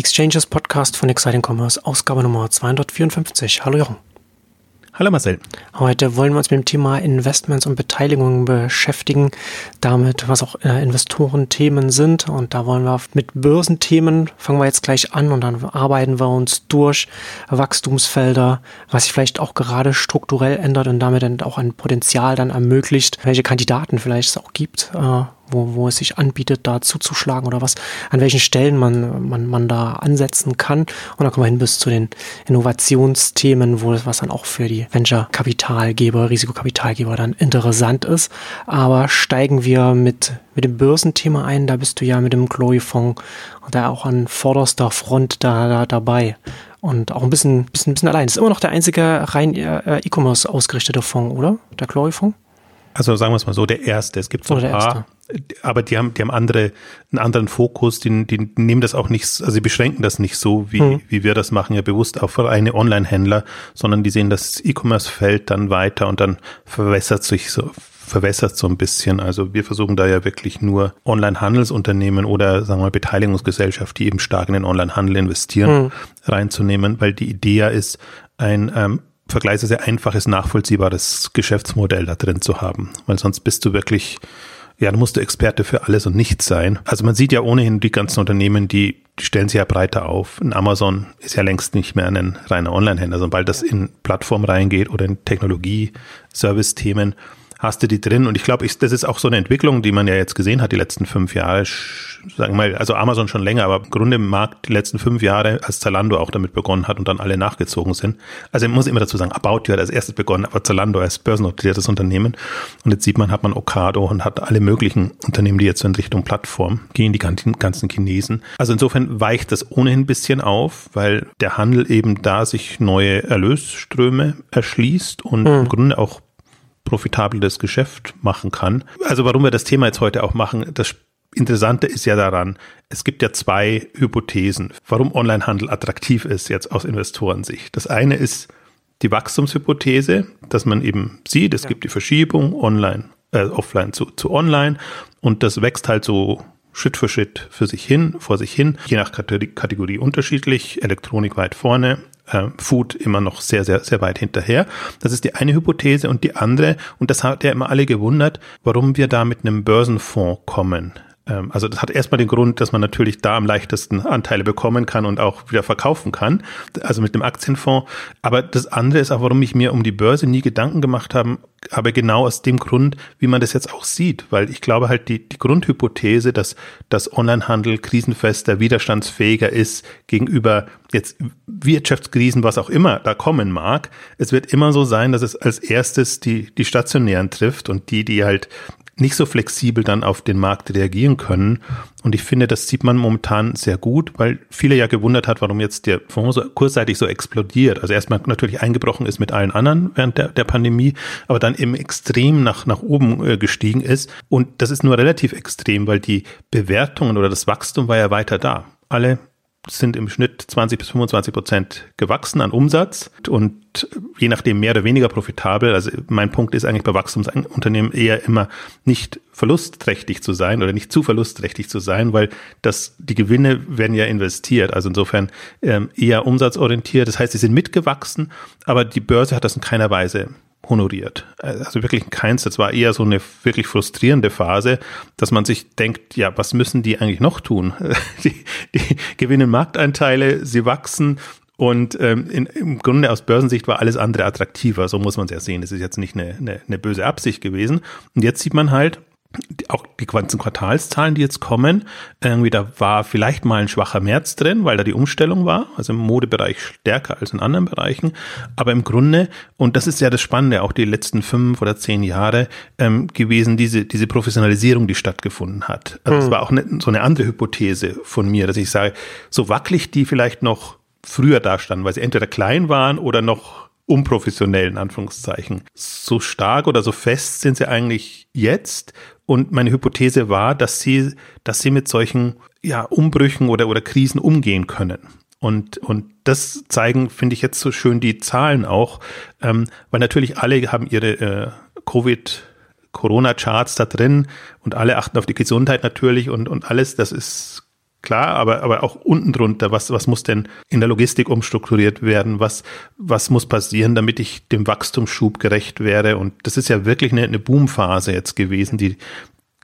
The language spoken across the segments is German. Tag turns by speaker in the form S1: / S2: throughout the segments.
S1: Exchanges Podcast von Exciting Commerce, Ausgabe Nummer 254. Hallo Jochen.
S2: Hallo Marcel.
S1: Heute wollen wir uns mit dem Thema Investments und Beteiligungen beschäftigen, damit was auch äh, Investorenthemen sind. Und da wollen wir mit Börsenthemen, fangen wir jetzt gleich an und dann arbeiten wir uns durch Wachstumsfelder, was sich vielleicht auch gerade strukturell ändert und damit dann auch ein Potenzial dann ermöglicht, welche Kandidaten vielleicht es auch gibt, äh, wo, wo es sich anbietet, da zuzuschlagen oder was, an welchen Stellen man, man, man da ansetzen kann. Und dann kommen wir hin bis zu den Innovationsthemen, wo das was dann auch für die Venture-Kapitalgeber, Risikokapitalgeber dann interessant ist. Aber steigen wir mit, mit dem Börsenthema ein, da bist du ja mit dem Chloe-Fonds da auch an vorderster Front da, da dabei und auch ein bisschen, bisschen, bisschen allein. Das ist immer noch der einzige rein äh, E-Commerce ausgerichtete Fonds, oder? Der Chloe-Fonds?
S2: Also sagen wir es mal so, der erste. Es gibt so ein paar, aber die haben, die haben andere, einen anderen Fokus, die, die nehmen das auch nicht, also sie beschränken das nicht so, wie, hm. wie wir das machen, ja bewusst auf reine Online-Händler, sondern die sehen das E-Commerce-Feld dann weiter und dann verwässert sich so, verwässert so ein bisschen. Also wir versuchen da ja wirklich nur Online-Handelsunternehmen oder sagen wir mal Beteiligungsgesellschaft, die eben stark in den Online-Handel investieren, hm. reinzunehmen, weil die Idee ja ist, ein ähm, vergleichsweise einfaches, nachvollziehbares Geschäftsmodell da drin zu haben. Weil sonst bist du wirklich ja, da musst du Experte für alles und nichts sein. Also man sieht ja ohnehin die ganzen Unternehmen, die, die stellen sich ja breiter auf. Ein Amazon ist ja längst nicht mehr ein reiner Online-Händler, sobald das in Plattform reingeht oder in Technologie, Service-Themen, hast du die drin. Und ich glaube, ich, das ist auch so eine Entwicklung, die man ja jetzt gesehen hat, die letzten fünf Jahre. Sagen wir mal, also Amazon schon länger, aber im Grunde im Markt die letzten fünf Jahre, als Zalando auch damit begonnen hat und dann alle nachgezogen sind. Also ich muss immer dazu sagen, About You hat als erstes begonnen, aber Zalando als börsennotiertes Unternehmen. Und jetzt sieht man, hat man Okado und hat alle möglichen Unternehmen, die jetzt in Richtung Plattform gehen, die ganzen Chinesen. Also insofern weicht das ohnehin ein bisschen auf, weil der Handel eben da sich neue Erlösströme erschließt und mhm. im Grunde auch profitables Geschäft machen kann. Also warum wir das Thema jetzt heute auch machen, das Interessante ist ja daran, es gibt ja zwei Hypothesen, warum Onlinehandel attraktiv ist jetzt aus Investorensicht. Das eine ist die Wachstumshypothese, dass man eben sieht, es ja. gibt die Verschiebung online, äh, offline zu, zu online und das wächst halt so Schritt für Schritt für sich hin, vor sich hin, je nach Kategorie unterschiedlich, Elektronik weit vorne, äh, Food immer noch sehr, sehr, sehr weit hinterher. Das ist die eine Hypothese und die andere, und das hat ja immer alle gewundert, warum wir da mit einem Börsenfonds kommen. Ähm, also das hat erstmal den Grund, dass man natürlich da am leichtesten Anteile bekommen kann und auch wieder verkaufen kann, also mit dem Aktienfonds. Aber das andere ist auch, warum ich mir um die Börse nie Gedanken gemacht habe, aber genau aus dem Grund, wie man das jetzt auch sieht, weil ich glaube halt die, die Grundhypothese, dass das Onlinehandel krisenfester, widerstandsfähiger ist gegenüber jetzt Wirtschaftskrisen, was auch immer da kommen mag. Es wird immer so sein, dass es als erstes die, die stationären trifft und die, die halt nicht so flexibel dann auf den Markt reagieren können. Und ich finde, das sieht man momentan sehr gut, weil viele ja gewundert hat, warum jetzt der Fonds so kurzzeitig so explodiert. Also erstmal natürlich eingebrochen ist mit allen anderen während der, der Pandemie, aber dann eben extrem nach, nach oben äh, gestiegen ist. Und das ist nur relativ extrem, weil die Bewertungen oder das Wachstum war ja weiter da. Alle sind im Schnitt 20 bis 25 Prozent gewachsen an Umsatz und je nachdem mehr oder weniger profitabel. Also mein Punkt ist eigentlich bei Wachstumsunternehmen eher immer nicht verlustträchtig zu sein oder nicht zu verlustträchtig zu sein, weil das, die Gewinne werden ja investiert. Also insofern ähm, eher umsatzorientiert. Das heißt, sie sind mitgewachsen, aber die Börse hat das in keiner Weise honoriert. Also wirklich keins. Das war eher so eine wirklich frustrierende Phase, dass man sich denkt, ja, was müssen die eigentlich noch tun? Die, die gewinnen Markteinteile, sie wachsen und ähm, in, im Grunde aus Börsensicht war alles andere attraktiver. So muss man es ja sehen. Das ist jetzt nicht eine, eine, eine böse Absicht gewesen. Und jetzt sieht man halt, auch die ganzen Quartalszahlen, die jetzt kommen, irgendwie da war vielleicht mal ein schwacher März drin, weil da die Umstellung war, also im Modebereich stärker als in anderen Bereichen. Aber im Grunde, und das ist ja das Spannende, auch die letzten fünf oder zehn Jahre ähm, gewesen, diese, diese Professionalisierung, die stattgefunden hat. Also es mhm. war auch ne, so eine andere Hypothese von mir, dass ich sage, so wackelig die vielleicht noch früher dastanden, weil sie entweder klein waren oder noch unprofessionell in Anführungszeichen. So stark oder so fest sind sie eigentlich jetzt. Und meine Hypothese war, dass sie, dass sie mit solchen ja, Umbrüchen oder, oder Krisen umgehen können. Und, und das zeigen, finde ich jetzt so schön die Zahlen auch, ähm, weil natürlich alle haben ihre äh, Covid- Corona-Charts da drin und alle achten auf die Gesundheit natürlich und, und alles. Das ist klar, aber, aber auch unten drunter, was, was muss denn in der Logistik umstrukturiert werden, was, was muss passieren, damit ich dem Wachstumsschub gerecht werde. Und das ist ja wirklich eine, eine Boomphase jetzt gewesen, die,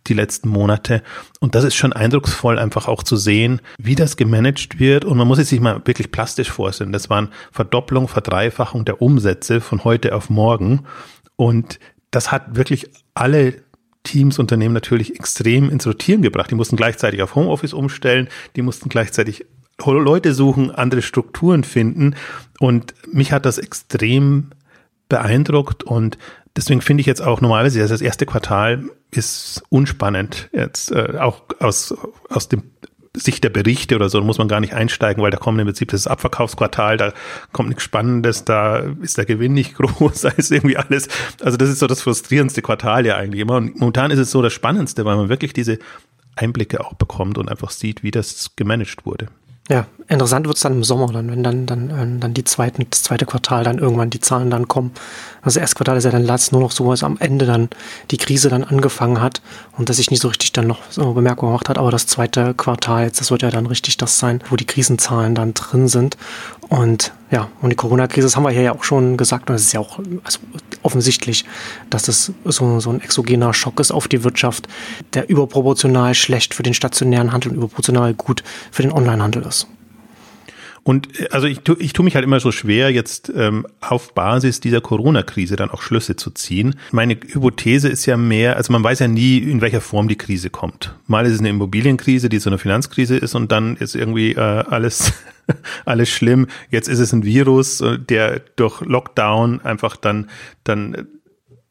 S2: die letzten Monate. Und das ist schon eindrucksvoll, einfach auch zu sehen, wie das gemanagt wird. Und man muss es sich mal wirklich plastisch vorstellen. Das waren Verdopplung, Verdreifachung der Umsätze von heute auf morgen. Und das hat wirklich alle Teams, Unternehmen natürlich extrem ins Rotieren gebracht. Die mussten gleichzeitig auf Homeoffice umstellen, die mussten gleichzeitig Leute suchen, andere Strukturen finden. Und mich hat das extrem beeindruckt und deswegen finde ich jetzt auch normalerweise das erste Quartal ist unspannend jetzt äh, auch aus aus dem Sicht der Berichte oder so, da muss man gar nicht einsteigen, weil da kommt im Prinzip das Abverkaufsquartal, da kommt nichts Spannendes, da ist der Gewinn nicht groß, da ist irgendwie alles, also das ist so das frustrierendste Quartal ja eigentlich immer. Und momentan ist es so das Spannendste, weil man wirklich diese Einblicke auch bekommt und einfach sieht, wie das gemanagt wurde.
S1: Ja, interessant wird es dann im Sommer, dann, wenn dann, dann, äh, dann die zweiten, das zweite Quartal dann irgendwann die Zahlen dann kommen. Also erste Quartal ist ja dann Latz nur noch so, als am Ende dann die Krise dann angefangen hat und dass sich nicht so richtig dann noch so Bemerkung gemacht hat, aber das zweite Quartal jetzt, das wird ja dann richtig das sein, wo die Krisenzahlen dann drin sind. Und ja, und die Corona-Krise, das haben wir hier ja auch schon gesagt, und es ist ja auch also offensichtlich, dass das so, so ein exogener Schock ist auf die Wirtschaft, der überproportional schlecht für den stationären Handel und überproportional gut für den Onlinehandel ist.
S2: Und äh, also ich, tu, ich tue mich halt immer so schwer, jetzt ähm, auf Basis dieser Corona-Krise dann auch Schlüsse zu ziehen. Meine Hypothese ist ja mehr, also man weiß ja nie, in welcher Form die Krise kommt. Mal ist es eine Immobilienkrise, die so eine Finanzkrise ist und dann ist irgendwie äh, alles alles schlimm. Jetzt ist es ein Virus, äh, der durch Lockdown einfach dann dann äh,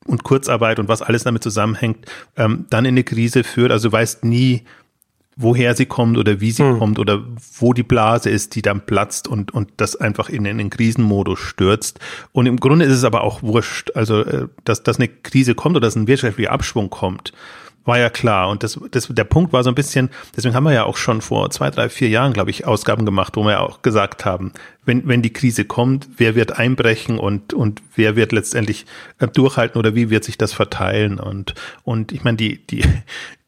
S2: und Kurzarbeit und was alles damit zusammenhängt, ähm, dann in eine Krise führt. Also du weißt nie, woher sie kommt oder wie sie hm. kommt oder wo die Blase ist, die dann platzt und, und das einfach in, in den Krisenmodus stürzt. Und im Grunde ist es aber auch wurscht, also äh, dass, dass eine Krise kommt oder dass ein wirtschaftlicher Abschwung kommt war ja klar. Und das, das, der Punkt war so ein bisschen, deswegen haben wir ja auch schon vor zwei, drei, vier Jahren, glaube ich, Ausgaben gemacht, wo wir ja auch gesagt haben, wenn, wenn die Krise kommt, wer wird einbrechen und, und wer wird letztendlich äh, durchhalten oder wie wird sich das verteilen? Und, und ich meine, die, die,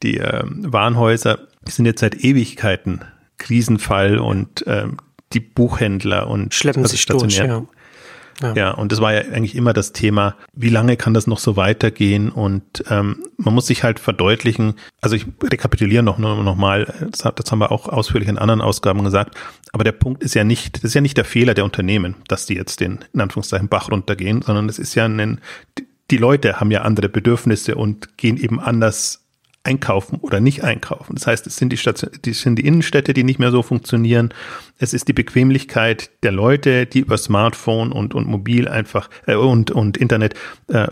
S2: die äh, Warenhäuser sind jetzt seit Ewigkeiten Krisenfall und ähm, die Buchhändler und
S1: schleppen also sich durch, ja.
S2: Ja. ja, und das war ja eigentlich immer das Thema, wie lange kann das noch so weitergehen? Und ähm, man muss sich halt verdeutlichen, also ich rekapituliere noch, noch, noch mal, das, das haben wir auch ausführlich in anderen Ausgaben gesagt, aber der Punkt ist ja nicht, das ist ja nicht der Fehler der Unternehmen, dass die jetzt den, in Anführungszeichen, Bach runtergehen, sondern es ist ja ein, die Leute haben ja andere Bedürfnisse und gehen eben anders einkaufen oder nicht einkaufen. Das heißt, es sind die, Station, die, sind die Innenstädte, die nicht mehr so funktionieren. Es ist die Bequemlichkeit der Leute, die über Smartphone und, und Mobil einfach äh, und, und Internet äh,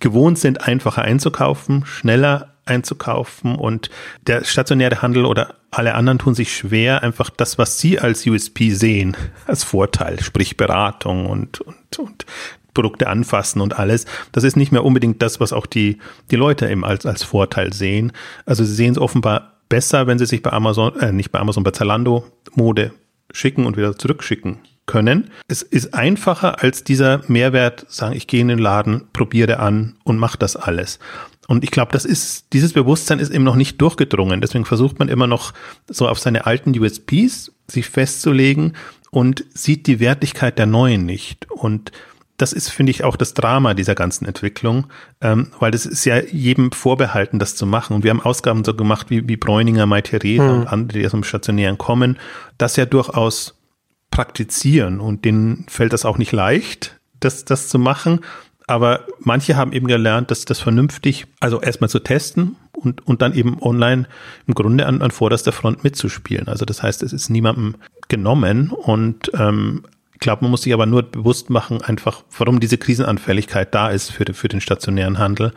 S2: gewohnt sind, einfacher einzukaufen, schneller einzukaufen und der stationäre Handel oder alle anderen tun sich schwer, einfach das, was sie als USP sehen, als Vorteil, sprich Beratung und, und, und Produkte anfassen und alles. Das ist nicht mehr unbedingt das, was auch die, die Leute eben als, als Vorteil sehen. Also sie sehen es offenbar besser, wenn sie sich bei Amazon, äh, nicht bei Amazon, bei Zalando Mode schicken und wieder zurückschicken können. Es ist einfacher als dieser Mehrwert, sagen, ich gehe in den Laden, probiere an und mache das alles. Und ich glaube, das ist, dieses Bewusstsein ist eben noch nicht durchgedrungen. Deswegen versucht man immer noch so auf seine alten USPs sich festzulegen und sieht die Wertigkeit der neuen nicht. Und das ist, finde ich, auch das Drama dieser ganzen Entwicklung, ähm, weil das ist ja jedem vorbehalten, das zu machen. Und wir haben Ausgaben so gemacht wie, wie Bräuninger, Mai hm. und andere, die aus dem Stationären kommen, das ja durchaus praktizieren. Und denen fällt das auch nicht leicht, das, das zu machen. Aber manche haben eben gelernt, dass das vernünftig, also erstmal zu testen und, und dann eben online im Grunde an, an vorderster Front mitzuspielen. Also das heißt, es ist niemandem genommen und ähm, glaube, man muss sich aber nur bewusst machen, einfach, warum diese Krisenanfälligkeit da ist für, für den stationären Handel.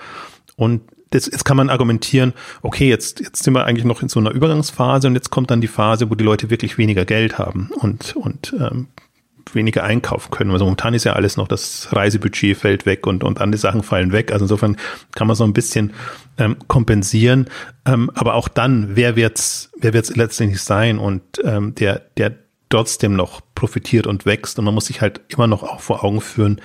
S2: Und das, jetzt kann man argumentieren, okay, jetzt, jetzt sind wir eigentlich noch in so einer Übergangsphase und jetzt kommt dann die Phase, wo die Leute wirklich weniger Geld haben und, und ähm, weniger einkaufen können. Also momentan ist ja alles noch, das Reisebudget fällt weg und, und andere Sachen fallen weg. Also insofern kann man so ein bisschen ähm, kompensieren. Ähm, aber auch dann, wer wird's, wer wird's letztendlich sein? Und ähm, der, der trotzdem noch profitiert und wächst. Und man muss sich halt immer noch auch vor Augen führen,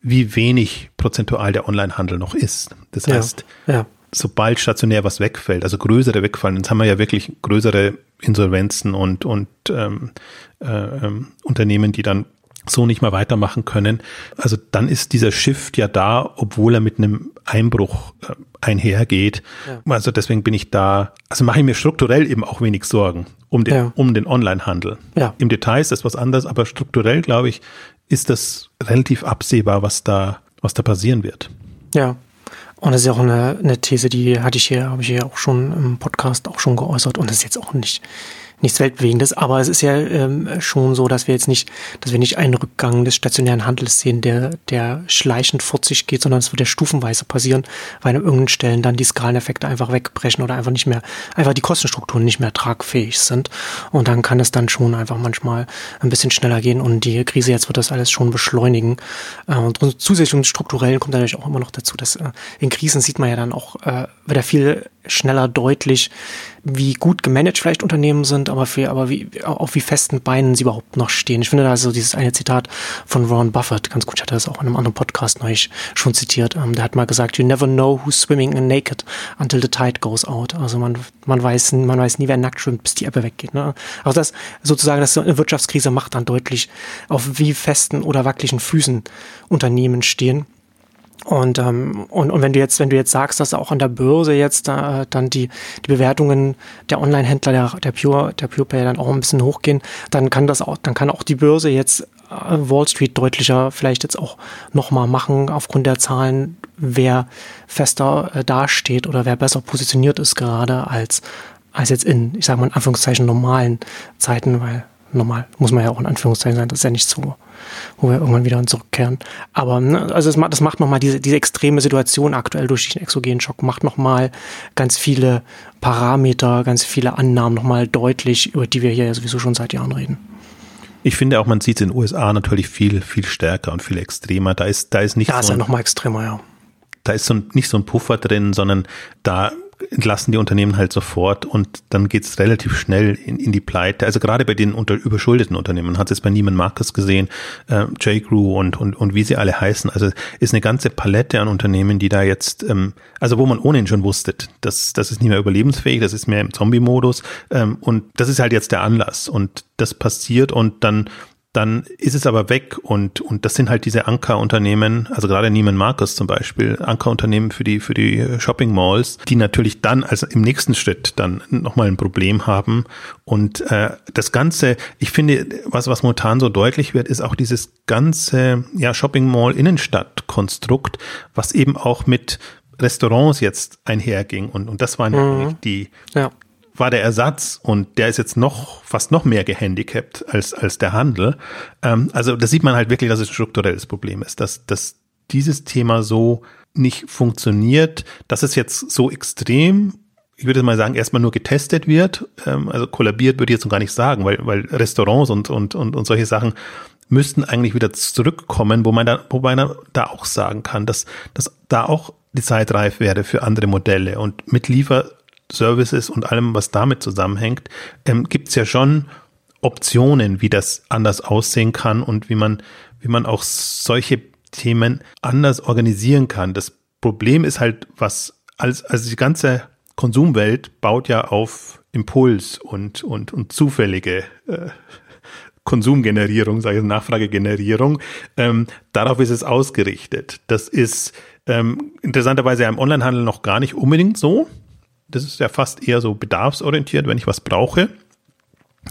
S2: wie wenig prozentual der Onlinehandel noch ist. Das heißt, ja, ja. sobald stationär was wegfällt, also größere wegfallen, jetzt haben wir ja wirklich größere Insolvenzen und, und ähm, äh, ähm, Unternehmen, die dann so nicht mehr weitermachen können. Also dann ist dieser Shift ja da, obwohl er mit einem Einbruch äh, einhergeht. Ja. Also deswegen bin ich da, also mache ich mir strukturell eben auch wenig Sorgen um den, ja. um den Onlinehandel. Ja. Im Detail ist das was anderes, aber strukturell, glaube ich, ist das relativ absehbar, was da, was da passieren wird.
S1: Ja. Und das ist ja auch eine, eine These, die hatte ich hier, habe ich hier auch schon im Podcast auch schon geäußert und das ist jetzt auch nicht, nichts Weltbewegendes, aber es ist ja ähm, schon so, dass wir jetzt nicht, dass wir nicht einen Rückgang des stationären Handels sehen, der, der schleichend vor sich geht, sondern es wird ja stufenweise passieren, weil an irgendeinen Stellen dann die Skaleneffekte einfach wegbrechen oder einfach nicht mehr, einfach die Kostenstrukturen nicht mehr tragfähig sind. Und dann kann es dann schon einfach manchmal ein bisschen schneller gehen und die Krise jetzt wird das alles schon beschleunigen. Äh, und zusätzlich strukturell kommt natürlich auch immer noch dazu, dass äh, in Krisen sieht man ja dann auch, äh, wird ja viel schneller deutlich, wie gut gemanagt vielleicht Unternehmen sind, aber, für, aber wie, auf wie festen Beinen sie überhaupt noch stehen. Ich finde da so dieses eine Zitat von Ron Buffett ganz gut, ich hatte das auch in einem anderen Podcast neulich schon zitiert. Ähm, der hat mal gesagt, you never know who's swimming in naked until the tide goes out. Also man, man weiß, man weiß nie, wer nackt schwimmt, bis die Ebbe weggeht. Ne? Also das sozusagen, dass eine Wirtschaftskrise macht dann deutlich, auf wie festen oder wackeligen Füßen Unternehmen stehen. Und, ähm, und, und wenn du jetzt, wenn du jetzt sagst, dass auch an der Börse jetzt äh, dann die, die Bewertungen der Online-Händler, der, der Pure, der Pure Player dann auch ein bisschen hochgehen, dann kann das auch, dann kann auch die Börse jetzt äh, Wall Street deutlicher vielleicht jetzt auch nochmal machen aufgrund der Zahlen, wer fester äh, dasteht oder wer besser positioniert ist gerade als, als jetzt in, ich sage mal in Anführungszeichen normalen Zeiten, weil normal muss man ja auch in Anführungszeichen sein, das ist ja nicht so wo wir irgendwann wieder zurückkehren. Aber ne, also das macht, das macht nochmal diese, diese extreme Situation aktuell durch den exogenen Schock, macht nochmal ganz viele Parameter, ganz viele Annahmen nochmal deutlich, über die wir hier ja sowieso schon seit Jahren reden.
S2: Ich finde auch, man sieht es in den USA natürlich viel, viel stärker und viel extremer. Da ist, da ist nicht
S1: da so. Da ist ja nochmal extremer, ja.
S2: Da ist so ein, nicht so ein Puffer drin, sondern da entlassen die Unternehmen halt sofort und dann geht's relativ schnell in, in die Pleite. Also gerade bei den unter, überschuldeten Unternehmen, man hat es bei Neiman Marcus gesehen, äh, J.Crew und, und, und wie sie alle heißen. Also ist eine ganze Palette an Unternehmen, die da jetzt, ähm, also wo man ohnehin schon wusste, das, das ist nicht mehr überlebensfähig, das ist mehr im Zombie-Modus ähm, und das ist halt jetzt der Anlass und das passiert und dann dann ist es aber weg und, und das sind halt diese Ankerunternehmen, also gerade Neiman Marcus zum Beispiel, Ankerunternehmen für die, für die Shopping Malls, die natürlich dann also im nächsten Schritt dann nochmal ein Problem haben. Und äh, das Ganze, ich finde, was, was momentan so deutlich wird, ist auch dieses ganze ja, Shopping Mall Innenstadt Konstrukt, was eben auch mit Restaurants jetzt einherging. Und, und das waren mhm. die, ja war der Ersatz und der ist jetzt noch fast noch mehr gehandicapt als als der Handel. Ähm, also da sieht man halt wirklich, dass es ein strukturelles Problem ist, dass dass dieses Thema so nicht funktioniert, dass es jetzt so extrem ich würde mal sagen, erstmal nur getestet wird. Ähm, also kollabiert würde ich jetzt noch gar nicht sagen, weil, weil Restaurants und, und, und, und solche Sachen müssten eigentlich wieder zurückkommen, wo man da, wobei man da auch sagen kann, dass, dass da auch die Zeit reif wäre für andere Modelle und mit Liefer Services und allem, was damit zusammenhängt, ähm, gibt es ja schon Optionen, wie das anders aussehen kann und wie man, wie man auch solche Themen anders organisieren kann. Das Problem ist halt, was als, also die ganze Konsumwelt baut ja auf Impuls und, und, und zufällige äh, Konsumgenerierung, sage ich Nachfragegenerierung. Ähm, darauf ist es ausgerichtet. Das ist ähm, interessanterweise ja im Onlinehandel noch gar nicht unbedingt so. Das ist ja fast eher so bedarfsorientiert, wenn ich was brauche.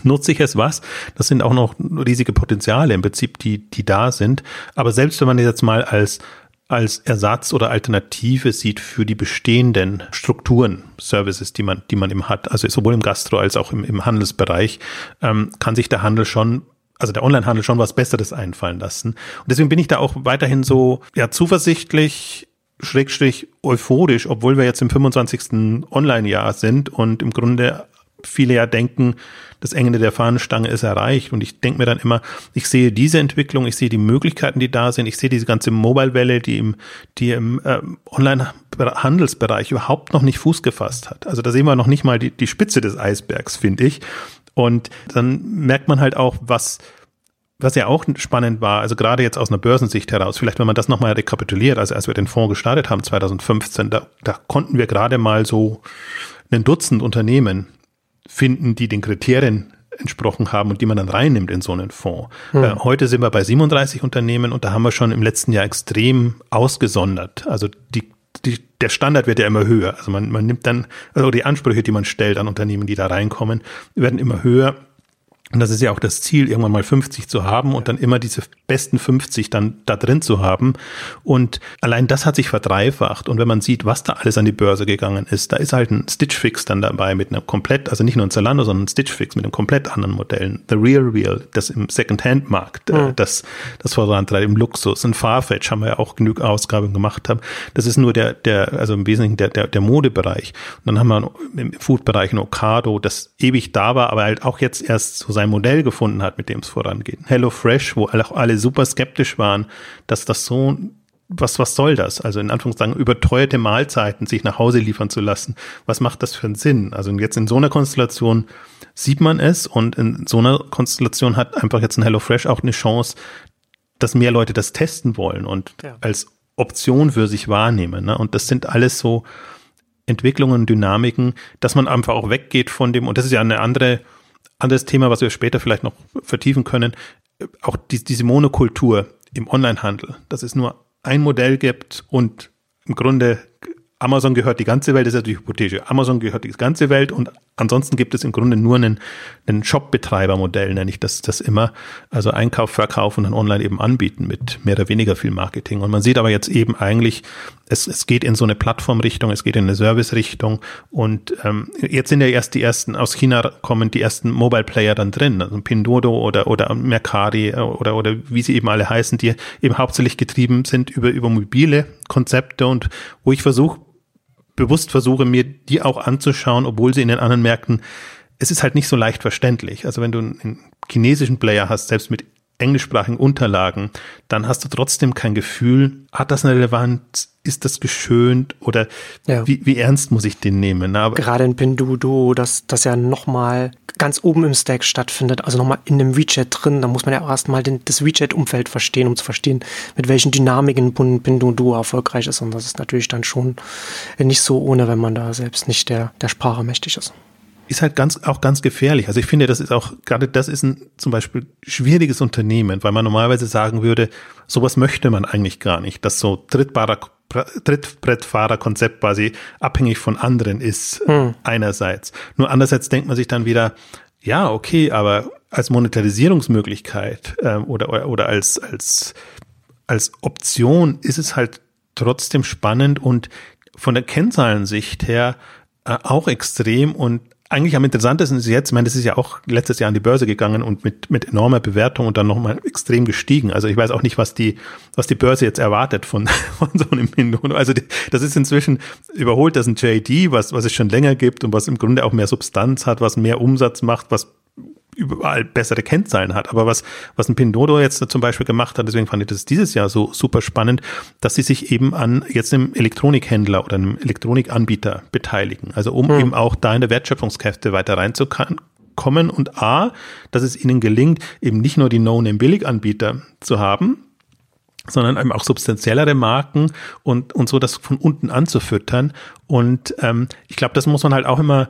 S2: Nutze ich es was? Das sind auch noch riesige Potenziale im Prinzip, die, die da sind. Aber selbst wenn man das jetzt mal als, als Ersatz oder Alternative sieht für die bestehenden Strukturen, Services, die man, die man eben hat, also sowohl im Gastro als auch im, im Handelsbereich, ähm, kann sich der Handel schon also der Onlinehandel schon was Besseres einfallen lassen. Und deswegen bin ich da auch weiterhin so ja zuversichtlich, schrägstrich euphorisch, obwohl wir jetzt im 25. Online-Jahr sind und im Grunde viele ja denken, das Ende der Fahnenstange ist erreicht. Und ich denke mir dann immer, ich sehe diese Entwicklung, ich sehe die Möglichkeiten, die da sind, ich sehe diese ganze Mobile-Welle, die im, die im äh, Online-Handelsbereich überhaupt noch nicht Fuß gefasst hat. Also da sehen wir noch nicht mal die, die Spitze des Eisbergs, finde ich. Und dann merkt man halt auch, was was ja auch spannend war, also gerade jetzt aus einer Börsensicht heraus, vielleicht wenn man das nochmal rekapituliert, also als wir den Fonds gestartet haben 2015, da, da konnten wir gerade mal so ein Dutzend Unternehmen finden, die den Kriterien entsprochen haben und die man dann reinnimmt in so einen Fonds. Hm. Äh, heute sind wir bei 37 Unternehmen und da haben wir schon im letzten Jahr extrem ausgesondert. Also die, die, der Standard wird ja immer höher. Also man, man nimmt dann, also die Ansprüche, die man stellt an Unternehmen, die da reinkommen, werden immer höher. Und das ist ja auch das Ziel, irgendwann mal 50 zu haben und dann immer diese besten 50 dann da drin zu haben. Und allein das hat sich verdreifacht. Und wenn man sieht, was da alles an die Börse gegangen ist, da ist halt ein Stitch Fix dann dabei mit einem komplett, also nicht nur ein Zalando, sondern ein Stitch Fix mit einem komplett anderen Modell. The Real Real, das im Second-Hand-Markt, mhm. das, das vorantreibt im Luxus. Ein Farfetch haben wir ja auch genug Ausgaben gemacht haben. Das ist nur der, der, also im Wesentlichen der, der, der Modebereich. Und dann haben wir im Food-Bereich ein Ocado, das ewig da war, aber halt auch jetzt erst so sein Modell gefunden hat, mit dem es vorangeht. Hello Fresh, wo auch alle super skeptisch waren, dass das so was, was soll das? Also in Anführungszeichen überteuerte Mahlzeiten sich nach Hause liefern zu lassen. Was macht das für einen Sinn? Also jetzt in so einer Konstellation sieht man es und in so einer Konstellation hat einfach jetzt ein HelloFresh auch eine Chance, dass mehr Leute das testen wollen und ja. als Option für sich wahrnehmen. Ne? Und das sind alles so Entwicklungen, Dynamiken, dass man einfach auch weggeht von dem, und das ist ja eine andere anderes Thema, was wir später vielleicht noch vertiefen können, auch die, diese Monokultur im Onlinehandel, dass es nur ein Modell gibt und im Grunde Amazon gehört die ganze Welt, das ist die Hypothese. Amazon gehört die ganze Welt und ansonsten gibt es im Grunde nur einen, einen Shop-Betreiber-Modell, nenne ich das, das immer. Also Einkauf, Verkauf und dann online eben anbieten mit mehr oder weniger viel Marketing. Und man sieht aber jetzt eben eigentlich, es, es geht in so eine Plattformrichtung, es geht in eine Service-Richtung und ähm, jetzt sind ja erst die ersten, aus China kommen die ersten Mobile-Player dann drin, also Pindodo oder, oder Mercari oder, oder wie sie eben alle heißen, die eben hauptsächlich getrieben sind über, über mobile Konzepte und wo ich versuche, bewusst versuche, mir die auch anzuschauen, obwohl sie in den anderen Märkten, es ist halt nicht so leicht verständlich. Also wenn du einen chinesischen Player hast, selbst mit englischsprachigen Unterlagen, dann hast du trotzdem kein Gefühl, hat das eine Relevanz, ist das geschönt oder ja. wie, wie ernst muss ich den nehmen?
S1: Aber Gerade in Pinduoduo, dass das ja nochmal ganz oben im Stack stattfindet, also nochmal in dem WeChat drin, da muss man ja auch erstmal den, das WeChat-Umfeld verstehen, um zu verstehen, mit welchen Dynamiken Pinduoduo erfolgreich ist und das ist natürlich dann schon nicht so ohne, wenn man da selbst nicht der, der Sprache mächtig ist
S2: ist halt ganz, auch ganz gefährlich. Also ich finde, das ist auch, gerade das ist ein zum Beispiel schwieriges Unternehmen, weil man normalerweise sagen würde, sowas möchte man eigentlich gar nicht, dass so Trittbarer, Trittbrettfahrerkonzept quasi abhängig von anderen ist, hm. einerseits. Nur andererseits denkt man sich dann wieder, ja, okay, aber als Monetarisierungsmöglichkeit äh, oder, oder, oder als, als, als Option ist es halt trotzdem spannend und von der Kennzahlensicht her äh, auch extrem und eigentlich am interessantesten ist jetzt, ich meine, das ist ja auch letztes Jahr an die Börse gegangen und mit, mit enormer Bewertung und dann nochmal extrem gestiegen. Also ich weiß auch nicht, was die, was die Börse jetzt erwartet von, von so einem Hindu. Also die, das ist inzwischen überholt das ein JD, was, was es schon länger gibt und was im Grunde auch mehr Substanz hat, was mehr Umsatz macht, was überall bessere Kennzahlen hat. Aber was, was ein Pindodo jetzt zum Beispiel gemacht hat, deswegen fand ich das dieses Jahr so super spannend, dass sie sich eben an jetzt einem Elektronikhändler oder einem Elektronikanbieter beteiligen. Also um hm. eben auch da in der Wertschöpfungskette weiter reinzukommen und A, dass es ihnen gelingt, eben nicht nur die No-Name-Billiganbieter zu haben, sondern eben auch substanziellere Marken und, und so das von unten anzufüttern. Und ähm, ich glaube, das muss man halt auch immer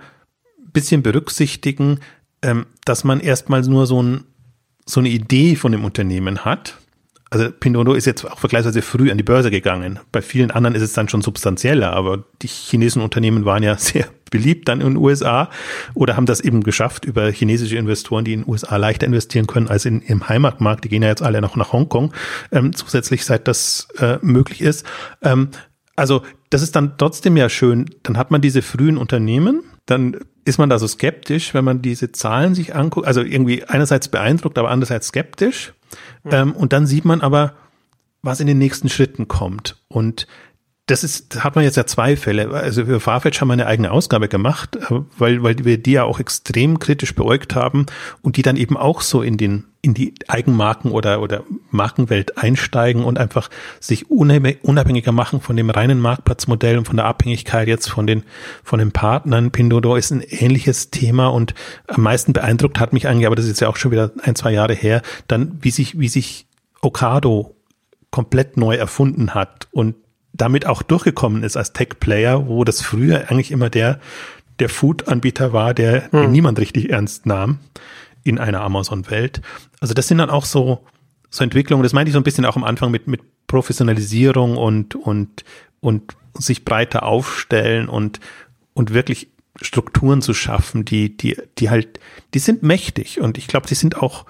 S2: bisschen berücksichtigen, ähm, dass man erstmal nur so, ein, so eine Idee von dem Unternehmen hat. Also Pinduoduo ist jetzt auch vergleichsweise früh an die Börse gegangen. Bei vielen anderen ist es dann schon substanzieller, aber die chinesischen Unternehmen waren ja sehr beliebt dann in den USA oder haben das eben geschafft über chinesische Investoren, die in den USA leichter investieren können als in, im Heimatmarkt. Die gehen ja jetzt alle noch nach Hongkong ähm, zusätzlich, seit das äh, möglich ist. Ähm, also das ist dann trotzdem ja schön. Dann hat man diese frühen Unternehmen, dann ist man da so skeptisch, wenn man diese Zahlen sich anguckt. Also irgendwie einerseits beeindruckt, aber andererseits skeptisch. Mhm. Ähm, und dann sieht man aber, was in den nächsten Schritten kommt. Und das ist, hat man jetzt ja zwei Fälle. Also für Farfetch haben wir eine eigene Ausgabe gemacht, äh, weil, weil wir die ja auch extrem kritisch beäugt haben und die dann eben auch so in den, in die Eigenmarken oder, oder Markenwelt einsteigen und einfach sich unabhängiger machen von dem reinen Marktplatzmodell und von der Abhängigkeit jetzt von den, von den Partnern. Pindodo ist ein ähnliches Thema und am meisten beeindruckt hat mich eigentlich, aber das ist ja auch schon wieder ein, zwei Jahre her, dann wie sich, wie sich Okado komplett neu erfunden hat und damit auch durchgekommen ist als Tech-Player, wo das früher eigentlich immer der, der Food-Anbieter war, der hm. niemand richtig ernst nahm in einer Amazon-Welt. Also das sind dann auch so, so Entwicklungen, das meinte ich so ein bisschen auch am Anfang mit, mit Professionalisierung und, und, und sich breiter aufstellen und, und wirklich Strukturen zu schaffen, die, die, die halt, die sind mächtig und ich glaube, die sind auch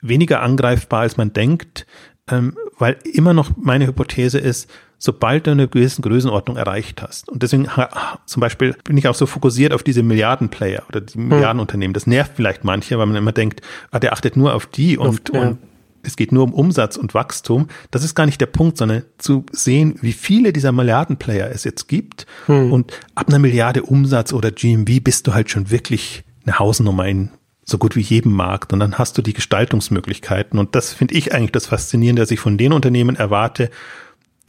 S2: weniger angreifbar, als man denkt, ähm, weil immer noch meine Hypothese ist, sobald du eine gewisse Größenordnung erreicht hast. Und deswegen zum Beispiel bin ich auch so fokussiert auf diese Milliardenplayer oder die hm. Milliardenunternehmen. Das nervt vielleicht manche, weil man immer denkt, ah, der achtet nur auf die und, ja. und es geht nur um Umsatz und Wachstum. Das ist gar nicht der Punkt, sondern zu sehen, wie viele dieser Milliardenplayer es jetzt gibt. Hm. Und ab einer Milliarde Umsatz oder GMV bist du halt schon wirklich eine Hausnummer in so gut wie jedem Markt. Und dann hast du die Gestaltungsmöglichkeiten. Und das finde ich eigentlich das Faszinierende, dass ich von den Unternehmen erwarte,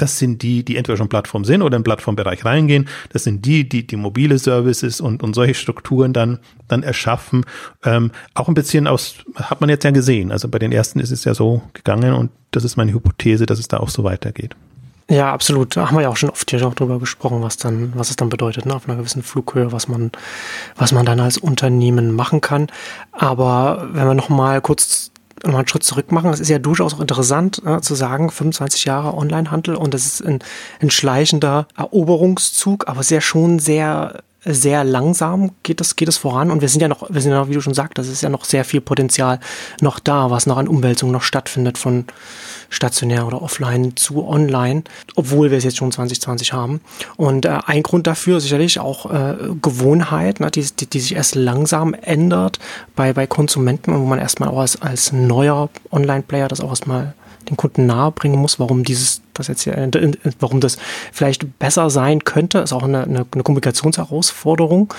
S2: das sind die, die entweder schon Plattform sind oder im Plattformbereich reingehen. Das sind die, die die mobile Services und, und solche Strukturen dann, dann erschaffen. Ähm, auch ein bisschen aus, hat man jetzt ja gesehen. Also bei den ersten ist es ja so gegangen und das ist meine Hypothese, dass es da auch so weitergeht.
S1: Ja, absolut. Da haben wir ja auch schon oft hier auch drüber gesprochen, was dann, was es dann bedeutet, ne? auf einer gewissen Flughöhe, was man, was man dann als Unternehmen machen kann. Aber wenn wir nochmal kurz nochmal einen Schritt zurück machen. Es ist ja durchaus auch interessant äh, zu sagen, 25 Jahre Onlinehandel und das ist ein, ein schleichender Eroberungszug, aber sehr schon sehr sehr langsam geht das, geht es voran und wir sind ja noch, wir sind ja noch, wie du schon sagst, das ist ja noch sehr viel Potenzial noch da, was noch an Umwälzung noch stattfindet von stationär oder offline zu online, obwohl wir es jetzt schon 2020 haben. Und äh, ein Grund dafür sicherlich auch äh, Gewohnheit, ne, die, die, die sich erst langsam ändert bei, bei Konsumenten und wo man erstmal auch als, als neuer Online-Player das auch erstmal den Kunden nahebringen muss, warum dieses, das jetzt hier, warum das vielleicht besser sein könnte, ist auch eine, eine, eine Kommunikationsherausforderung.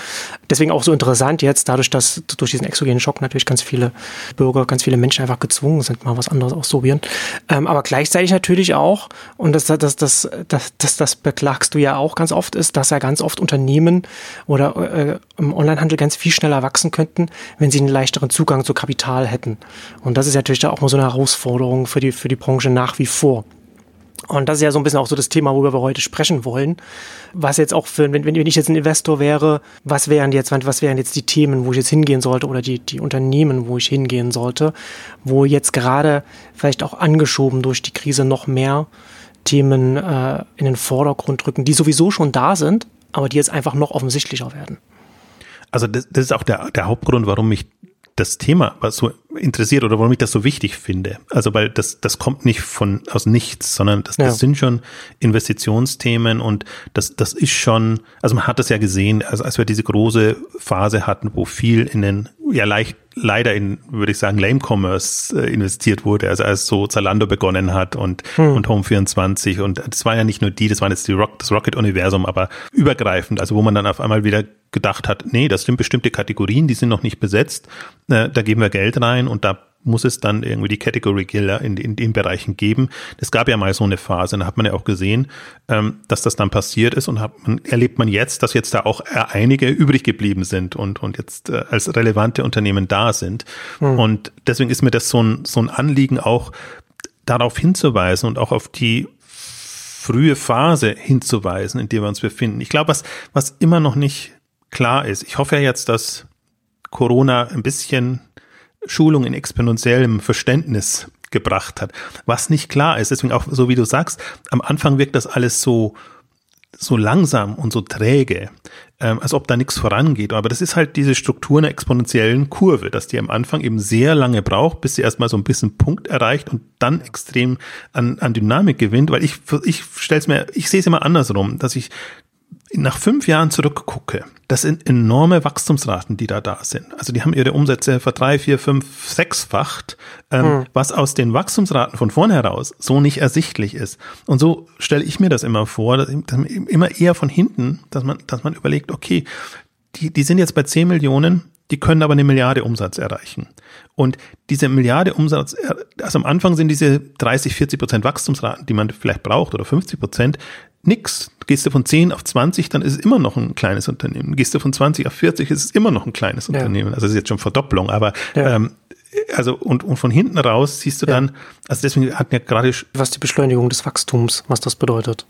S1: Deswegen auch so interessant jetzt, dadurch, dass durch diesen exogenen Schock natürlich ganz viele Bürger, ganz viele Menschen einfach gezwungen sind, mal was anderes auszuprobieren. Ähm, aber gleichzeitig natürlich auch, und das, das, das, das, das, das beklagst du ja auch ganz oft, ist, dass ja ganz oft Unternehmen oder äh, im Onlinehandel ganz viel schneller wachsen könnten, wenn sie einen leichteren Zugang zu Kapital hätten. Und das ist natürlich da auch mal so eine Herausforderung für die, für die Branche nach wie vor. Und das ist ja so ein bisschen auch so das Thema, worüber wir heute sprechen wollen. Was jetzt auch für, wenn, wenn ich jetzt ein Investor wäre, was wären jetzt, was wären jetzt die Themen, wo ich jetzt hingehen sollte oder die, die Unternehmen, wo ich hingehen sollte, wo jetzt gerade vielleicht auch angeschoben durch die Krise noch mehr Themen äh, in den Vordergrund rücken, die sowieso schon da sind, aber die jetzt einfach noch offensichtlicher werden.
S2: Also das, das ist auch der, der Hauptgrund, warum ich das Thema was so interessiert oder warum ich das so wichtig finde. Also weil das, das kommt nicht von aus nichts, sondern das, das sind schon Investitionsthemen und das, das ist schon, also man hat das ja gesehen, also als wir diese große Phase hatten, wo viel in den, ja leicht, leider in, würde ich sagen, Lame Commerce äh, investiert wurde, also als so Zalando begonnen hat und, hm. und Home24 und das war ja nicht nur die, das waren jetzt die Rock, das Rocket-Universum, aber übergreifend, also wo man dann auf einmal wieder gedacht hat, nee, das sind bestimmte Kategorien, die sind noch nicht besetzt, äh, da geben wir Geld rein und da muss es dann irgendwie die Category Killer in, in den Bereichen geben. Es gab ja mal so eine Phase, da hat man ja auch gesehen, ähm, dass das dann passiert ist und hat man, erlebt man jetzt, dass jetzt da auch einige übrig geblieben sind und, und jetzt äh, als relevante Unternehmen da sind. Mhm. Und deswegen ist mir das so ein, so ein Anliegen auch, darauf hinzuweisen und auch auf die frühe Phase hinzuweisen, in der wir uns befinden. Ich glaube, was, was immer noch nicht klar ist. Ich hoffe ja jetzt, dass Corona ein bisschen Schulung in exponentiellem Verständnis gebracht hat. Was nicht klar ist, deswegen auch so wie du sagst, am Anfang wirkt das alles so so langsam und so träge, ähm, als ob da nichts vorangeht. Aber das ist halt diese Struktur einer exponentiellen Kurve, dass die am Anfang eben sehr lange braucht, bis sie erstmal so ein bisschen Punkt erreicht und dann extrem an, an Dynamik gewinnt. Weil ich, ich stell's mir, ich sehe es immer andersrum, dass ich nach fünf Jahren zurückgucke, das sind enorme Wachstumsraten, die da da sind. Also die haben ihre Umsätze ver drei, vier, fünf, sechsfacht, ähm, hm. was aus den Wachstumsraten von vorne heraus so nicht ersichtlich ist. Und so stelle ich mir das immer vor, dass, dass immer eher von hinten, dass man, dass man überlegt, okay, die, die sind jetzt bei zehn Millionen, die können aber eine Milliarde Umsatz erreichen. Und diese Milliarde Umsatz, also am Anfang sind diese 30, 40 Prozent Wachstumsraten, die man vielleicht braucht, oder 50 Prozent, nix. Gehst du von 10 auf 20, dann ist es immer noch ein kleines Unternehmen. Gehst du von 20 auf 40, ist es immer noch ein kleines ja. Unternehmen. Also das ist jetzt schon Verdopplung, aber ja. ähm, also und, und von hinten raus siehst du ja. dann, also deswegen hatten ja gerade
S1: was die Beschleunigung des Wachstums, was das bedeutet.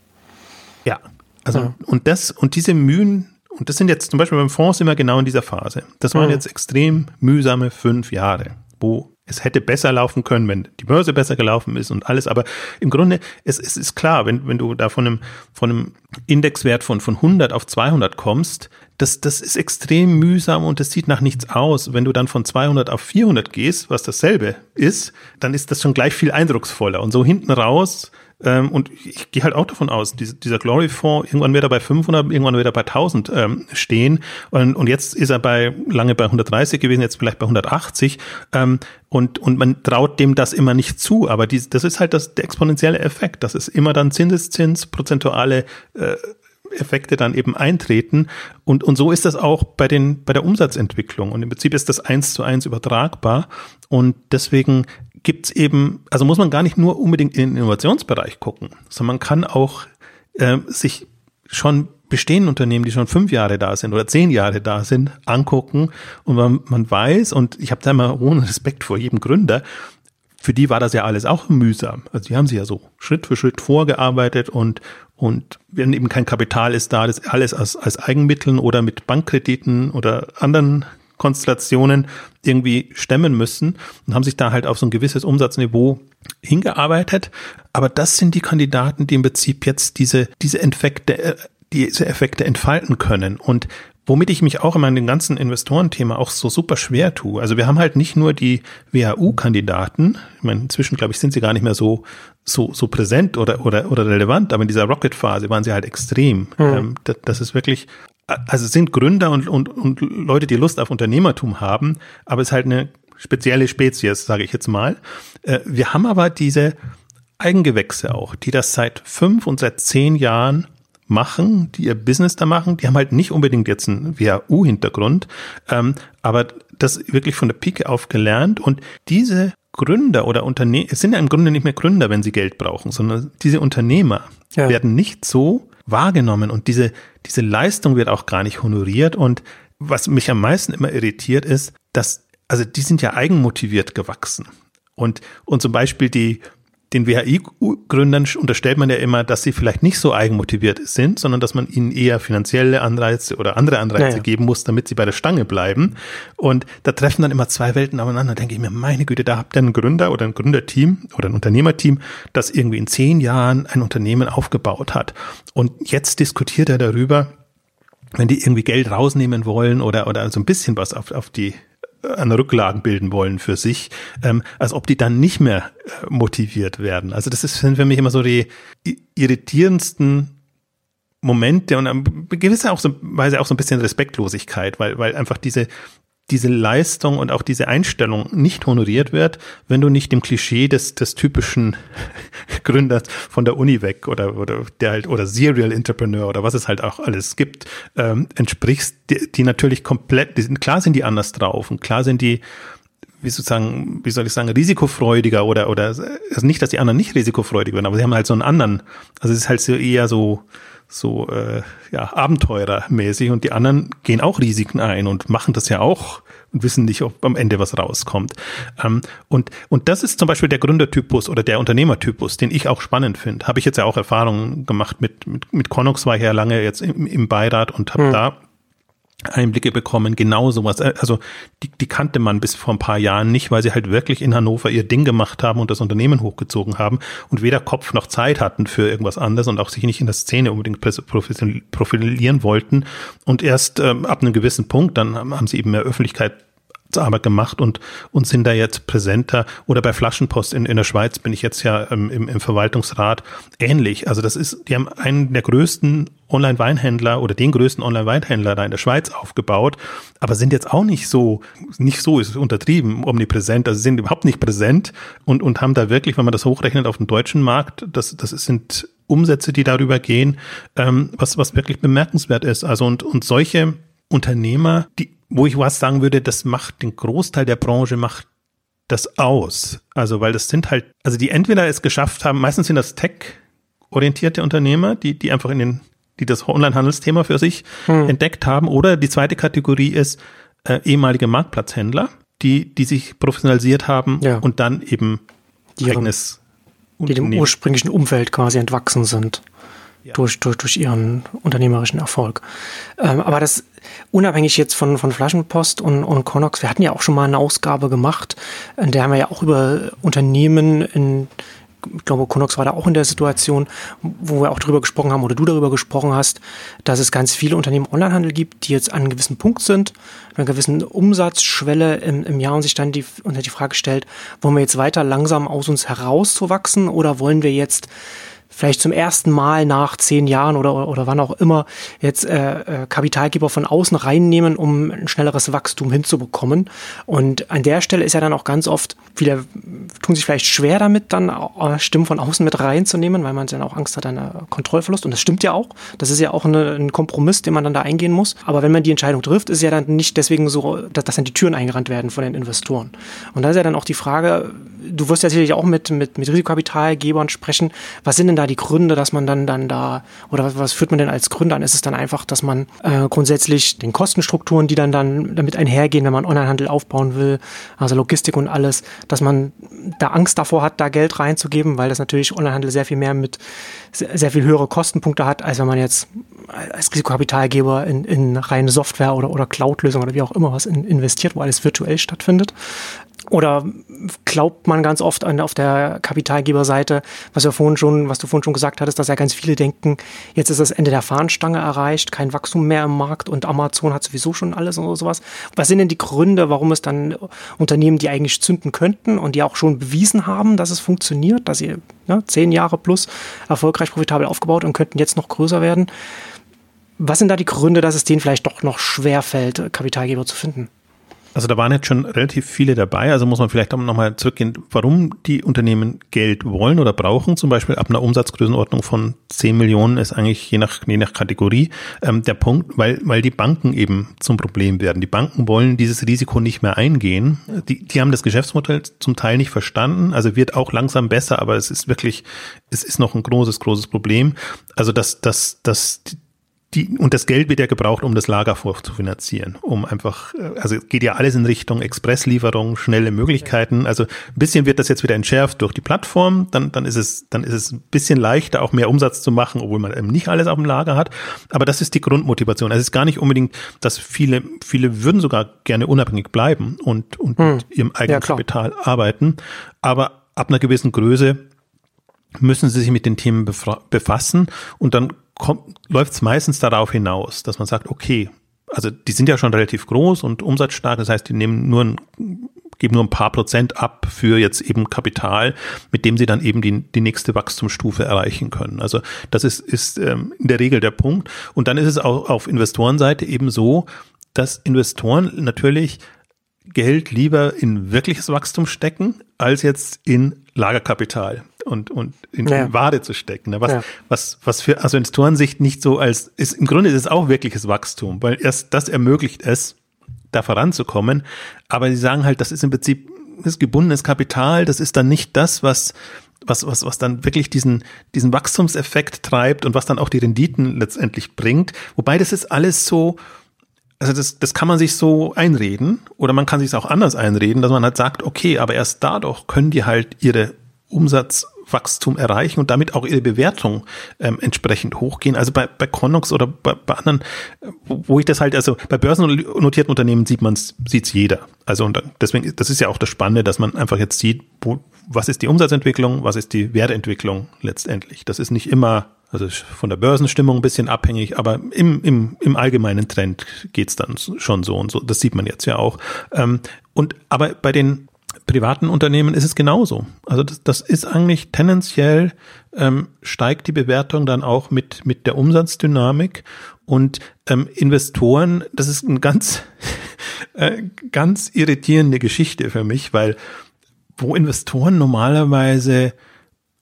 S2: Ja, also und das und diese Mühen und das sind jetzt zum Beispiel beim Fonds immer genau in dieser Phase. Das waren mhm. jetzt extrem mühsame fünf Jahre, wo es hätte besser laufen können, wenn die Börse besser gelaufen ist und alles. Aber im Grunde, es, es ist klar, wenn, wenn du da von einem, von einem Indexwert von, von 100 auf 200 kommst, das, das ist extrem mühsam und das sieht nach nichts aus. Wenn du dann von 200 auf 400 gehst, was dasselbe ist, dann ist das schon gleich viel eindrucksvoller. Und so hinten raus ähm, und ich gehe halt auch davon aus, dieser, dieser Glory-Fonds, irgendwann wird er bei 500, irgendwann wird er bei 1000 ähm, stehen. Und, und jetzt ist er bei lange bei 130 gewesen, jetzt vielleicht bei 180. Ähm, und, und man traut dem das immer nicht zu. Aber dies, das ist halt das, der exponentielle Effekt. Das ist immer dann Zinseszins, prozentuale äh, Effekte dann eben eintreten. Und, und so ist das auch bei, den, bei der Umsatzentwicklung. Und im Prinzip ist das eins zu eins übertragbar. Und deswegen gibt's eben, also muss man gar nicht nur unbedingt in den Innovationsbereich gucken, sondern man kann auch äh, sich schon bestehende Unternehmen, die schon fünf Jahre da sind oder zehn Jahre da sind, angucken und man, man weiß, und ich habe da immer hohen Respekt vor jedem Gründer, für die war das ja alles auch mühsam. Also die haben sich ja so Schritt für Schritt vorgearbeitet und, und wenn eben kein Kapital ist da, das alles als, als Eigenmitteln oder mit Bankkrediten oder anderen Konstellationen irgendwie stemmen müssen und haben sich da halt auf so ein gewisses Umsatzniveau hingearbeitet. Aber das sind die Kandidaten, die im Prinzip jetzt diese, diese Effekte, äh, diese Effekte entfalten können. Und womit ich mich auch immer in dem ganzen Investorenthema auch so super schwer tue. Also wir haben halt nicht nur die WHU-Kandidaten, ich meine, inzwischen glaube ich, sind sie gar nicht mehr so, so, so präsent oder, oder, oder relevant, aber in dieser Rocket-Phase waren sie halt extrem. Mhm. das, das ist wirklich also es sind Gründer und, und, und Leute, die Lust auf Unternehmertum haben, aber es ist halt eine spezielle Spezies, sage ich jetzt mal. Äh, wir haben aber diese Eigengewächse auch, die das seit fünf und seit zehn Jahren machen, die ihr Business da machen. Die haben halt nicht unbedingt jetzt einen WHU-Hintergrund, ähm, aber das wirklich von der Pike auf gelernt und diese Gründer oder Unternehmer, es sind ja im Grunde nicht mehr Gründer, wenn sie Geld brauchen, sondern diese Unternehmer ja. werden nicht so wahrgenommen und diese, diese Leistung wird auch gar nicht honoriert. Und was mich am meisten immer irritiert ist, dass, also die sind ja eigenmotiviert gewachsen. Und, und zum Beispiel die, den WHI-Gründern unterstellt man ja immer, dass sie vielleicht nicht so eigenmotiviert sind, sondern dass man ihnen eher finanzielle Anreize oder andere Anreize ja, ja. geben muss, damit sie bei der Stange bleiben. Und da treffen dann immer zwei Welten aufeinander. Da denke ich mir, meine Güte, da habt ihr einen Gründer oder ein Gründerteam oder ein Unternehmerteam, das irgendwie in zehn Jahren ein Unternehmen aufgebaut hat. Und jetzt diskutiert er darüber, wenn die irgendwie Geld rausnehmen wollen oder, oder so ein bisschen was auf, auf die an Rücklagen bilden wollen für sich, ähm, als ob die dann nicht mehr äh, motiviert werden. Also das ist sind für mich immer so die irritierendsten Momente und ähm, gewisser auch so, Weise auch so ein bisschen Respektlosigkeit, weil, weil einfach diese, diese Leistung und auch diese Einstellung nicht honoriert wird, wenn du nicht dem Klischee des, des typischen Gründers von der Uni weg oder, oder der halt, oder Serial Entrepreneur oder was es halt auch alles gibt, ähm, entsprichst, die, die natürlich komplett, die sind, klar sind die anders drauf und klar sind die, wie sozusagen, wie soll ich sagen, risikofreudiger oder, oder, also nicht, dass die anderen nicht risikofreudig werden, aber sie haben halt so einen anderen, also es ist halt so eher so, so äh, ja, abenteurermäßig und die anderen gehen auch Risiken ein und machen das ja auch und wissen nicht, ob am Ende was rauskommt. Ähm, und, und das ist zum Beispiel der Gründertypus oder der Unternehmertypus, den ich auch spannend finde. Habe ich jetzt ja auch Erfahrungen gemacht mit, mit, mit Connox war ich ja lange jetzt im, im Beirat und habe hm. da Einblicke bekommen, genau sowas. Äh, also die, die kannte man bis vor ein paar Jahren nicht, weil sie halt wirklich in Hannover ihr Ding gemacht haben und das Unternehmen hochgezogen haben und weder Kopf noch Zeit hatten für irgendwas anderes und auch sich nicht in der Szene unbedingt profilieren wollten. Und erst ähm, ab einem gewissen Punkt, dann haben sie eben mehr Öffentlichkeit Arbeit gemacht und, und sind da jetzt präsenter. Oder bei Flaschenpost in, in der Schweiz bin ich jetzt ja ähm, im, im Verwaltungsrat ähnlich. Also das ist, die haben einen der größten Online-Weinhändler oder den größten Online-Weinhändler da in der Schweiz aufgebaut, aber sind jetzt auch nicht so, nicht so ist untertrieben, omnipräsent, also sind überhaupt nicht präsent und, und haben da wirklich, wenn man das hochrechnet auf dem deutschen Markt, das, das sind Umsätze, die darüber gehen, ähm, was, was wirklich bemerkenswert ist. Also und, und solche Unternehmer, die wo ich was sagen würde, das macht den Großteil der Branche macht das aus. Also, weil das sind halt, also die entweder es geschafft haben, meistens sind das Tech-orientierte Unternehmer, die, die einfach in den, die das Online-Handelsthema für sich hm. entdeckt haben, oder die zweite Kategorie ist äh, ehemalige Marktplatzhändler, die, die sich professionalisiert haben ja. und dann eben
S1: die eigenes die dem ursprünglichen Umfeld quasi entwachsen sind. Durch, durch, durch ihren unternehmerischen Erfolg. Ähm, aber das unabhängig jetzt von, von Flaschenpost und, und Connox, wir hatten ja auch schon mal eine Ausgabe gemacht, in der haben wir ja auch über Unternehmen in ich glaube, Konox war da auch in der Situation, wo wir auch darüber gesprochen haben oder du darüber gesprochen hast, dass es ganz viele Unternehmen Onlinehandel gibt, die jetzt an einem gewissen Punkt sind, einer gewissen Umsatzschwelle im, im Jahr und sich dann die, unter die Frage stellt, wollen wir jetzt weiter langsam aus uns herauszuwachsen oder wollen wir jetzt vielleicht zum ersten Mal nach zehn Jahren oder, oder wann auch immer jetzt äh, äh, Kapitalgeber von außen reinnehmen, um ein schnelleres Wachstum hinzubekommen. Und an der Stelle ist ja dann auch ganz oft, viele tun sich vielleicht schwer damit, dann äh, Stimmen von außen mit reinzunehmen, weil man dann auch Angst hat, an Kontrollverlust. Und das stimmt ja auch. Das ist ja auch eine, ein Kompromiss, den man dann da eingehen muss. Aber wenn man die Entscheidung trifft, ist ja dann nicht deswegen so, dass, dass dann die Türen eingerannt werden von den Investoren. Und da ist ja dann auch die Frage, du wirst ja sicherlich auch mit, mit, mit Risikokapitalgebern sprechen. Was sind denn da die Gründe, dass man dann, dann da, oder was, was führt man denn als Gründe an? Ist es dann einfach, dass man äh, grundsätzlich den Kostenstrukturen, die dann, dann damit einhergehen, wenn man Onlinehandel aufbauen will, also Logistik und alles, dass man da Angst davor hat, da Geld reinzugeben, weil das natürlich Onlinehandel sehr viel mehr mit sehr, viel höhere Kostenpunkte hat, als wenn man jetzt als Risikokapitalgeber in, in reine Software oder, oder Cloud-Lösungen oder wie auch immer was in, investiert, wo alles virtuell stattfindet. Oder glaubt man ganz oft an, auf der Kapitalgeberseite, was, wir vorhin schon, was du vorhin schon gesagt hattest, dass ja ganz viele denken, jetzt ist das Ende der Fahnenstange erreicht, kein Wachstum mehr im Markt und Amazon hat sowieso schon alles und sowas. Was sind denn die Gründe, warum es dann Unternehmen, die eigentlich zünden könnten und die auch schon bewiesen haben, dass es funktioniert, dass sie ja, zehn Jahre plus erfolgreich profitabel aufgebaut und könnten jetzt noch größer werden? Was sind da die Gründe, dass es denen vielleicht doch noch schwer fällt, Kapitalgeber zu finden?
S2: Also da waren jetzt schon relativ viele dabei. Also muss man vielleicht auch nochmal zurückgehen, warum die Unternehmen Geld wollen oder brauchen. Zum Beispiel ab einer Umsatzgrößenordnung von 10 Millionen ist eigentlich je nach, je nach Kategorie ähm, der Punkt, weil, weil die Banken eben zum Problem werden. Die Banken wollen dieses Risiko nicht mehr eingehen. Die, die haben das Geschäftsmodell zum Teil nicht verstanden. Also wird auch langsam besser, aber es ist wirklich, es ist noch ein großes, großes Problem. Also dass, dass, dass die, und das Geld wird ja gebraucht, um das Lager vorzufinanzieren, um einfach, äh, also geht ja alles in Richtung Expresslieferung, schnelle Möglichkeiten. Also ein bisschen wird das jetzt wieder entschärft durch die Plattform, dann, dann ist es, dann ist es ein bisschen leichter, auch mehr Umsatz zu machen, obwohl man eben nicht alles auf dem Lager hat. Aber das ist die Grundmotivation. Also es ist gar nicht unbedingt, dass viele, viele würden sogar gerne unabhängig bleiben und, und hm. mit ihrem eigenen ja, Kapital arbeiten. Aber ab einer gewissen Größe müssen sie sich mit den Themen befassen und dann läuft es meistens darauf hinaus, dass man sagt, okay, also die sind ja schon relativ groß und umsatzstark, das heißt, die nehmen nur ein, geben nur ein paar Prozent ab für jetzt eben Kapital, mit dem sie dann eben die, die nächste Wachstumsstufe erreichen können. Also das ist, ist ähm, in der Regel der Punkt. Und dann ist es auch auf Investorenseite eben so, dass Investoren natürlich Geld lieber in wirkliches Wachstum stecken, als jetzt in Lagerkapital und, und in, ja. in Ware zu stecken. Ne? Was, ja. was, was für also Investorensicht nicht so als ist, im Grunde ist es auch wirkliches Wachstum, weil erst das ermöglicht es, da voranzukommen. Aber sie sagen halt, das ist im Prinzip das gebundenes Kapital, das ist dann nicht das, was, was, was, was dann wirklich diesen, diesen Wachstumseffekt treibt und was dann auch die Renditen letztendlich bringt. Wobei das ist alles so, also das, das kann man sich so einreden oder man kann sich es auch anders einreden, dass man halt sagt, okay, aber erst dadurch können die halt ihre Umsatzwachstum erreichen und damit auch ihre Bewertung ähm, entsprechend hochgehen. Also bei, bei Connox oder bei, bei anderen, wo, ich das halt, also bei börsennotierten Unternehmen sieht man es, sieht es jeder. Also und deswegen, das ist ja auch das Spannende, dass man einfach jetzt sieht, wo, was ist die Umsatzentwicklung, was ist die Wertentwicklung letztendlich. Das ist nicht immer also von der Börsenstimmung ein bisschen abhängig, aber im, im, im allgemeinen Trend geht's dann schon so und so. Das sieht man jetzt ja auch. Ähm, und aber bei den privaten Unternehmen ist es genauso. Also das, das ist eigentlich tendenziell ähm, steigt die Bewertung dann auch mit mit der Umsatzdynamik und ähm, Investoren. Das ist ein ganz äh, ganz irritierende Geschichte für mich, weil wo Investoren normalerweise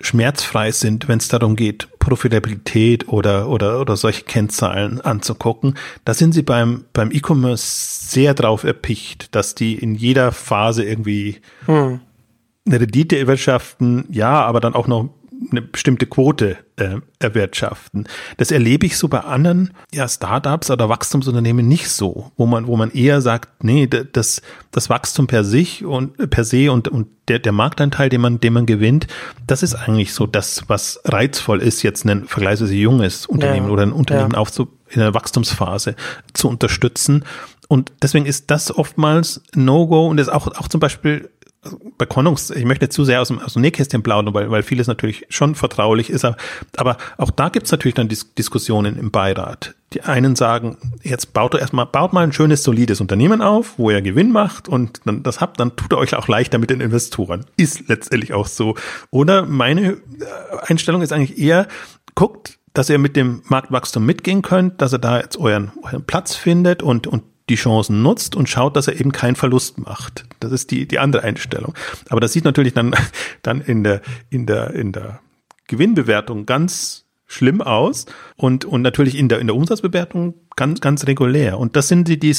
S2: schmerzfrei sind, wenn es darum geht, Profitabilität oder, oder, oder solche Kennzahlen anzugucken. Da sind sie beim, beim E-Commerce sehr drauf erpicht, dass die in jeder Phase irgendwie hm. eine Rendite erwirtschaften, ja, aber dann auch noch eine bestimmte Quote äh, erwirtschaften. Das erlebe ich so bei anderen ja, Startups oder Wachstumsunternehmen nicht so, wo man, wo man eher sagt, nee, das, das Wachstum per sich und per se und, und der, der Marktanteil, den man, den man gewinnt, das ist eigentlich so das, was reizvoll ist, jetzt ein vergleichsweise junges Unternehmen ja, oder ein Unternehmen ja. aufzu, in der Wachstumsphase zu unterstützen. Und deswegen ist das oftmals No-Go und ist auch, auch zum Beispiel bei Konungs, ich möchte nicht zu sehr aus dem, aus dem Nähkästchen plaudern, weil, weil vieles natürlich schon vertraulich ist, aber, auch da gibt es natürlich dann Dis Diskussionen im Beirat. Die einen sagen, jetzt baut er erstmal, baut mal ein schönes, solides Unternehmen auf, wo ihr Gewinn macht und dann das habt, dann tut er euch auch leichter mit den Investoren. Ist letztendlich auch so. Oder meine äh, Einstellung ist eigentlich eher, guckt, dass ihr mit dem Marktwachstum mitgehen könnt, dass ihr da jetzt euren, euren Platz findet und, und die Chancen nutzt und schaut, dass er eben keinen Verlust macht. Das ist die, die andere Einstellung. Aber das sieht natürlich dann, dann in der, in der, in der Gewinnbewertung ganz schlimm aus und, und natürlich in der, in der Umsatzbewertung ganz, ganz regulär. Und das sind die, die,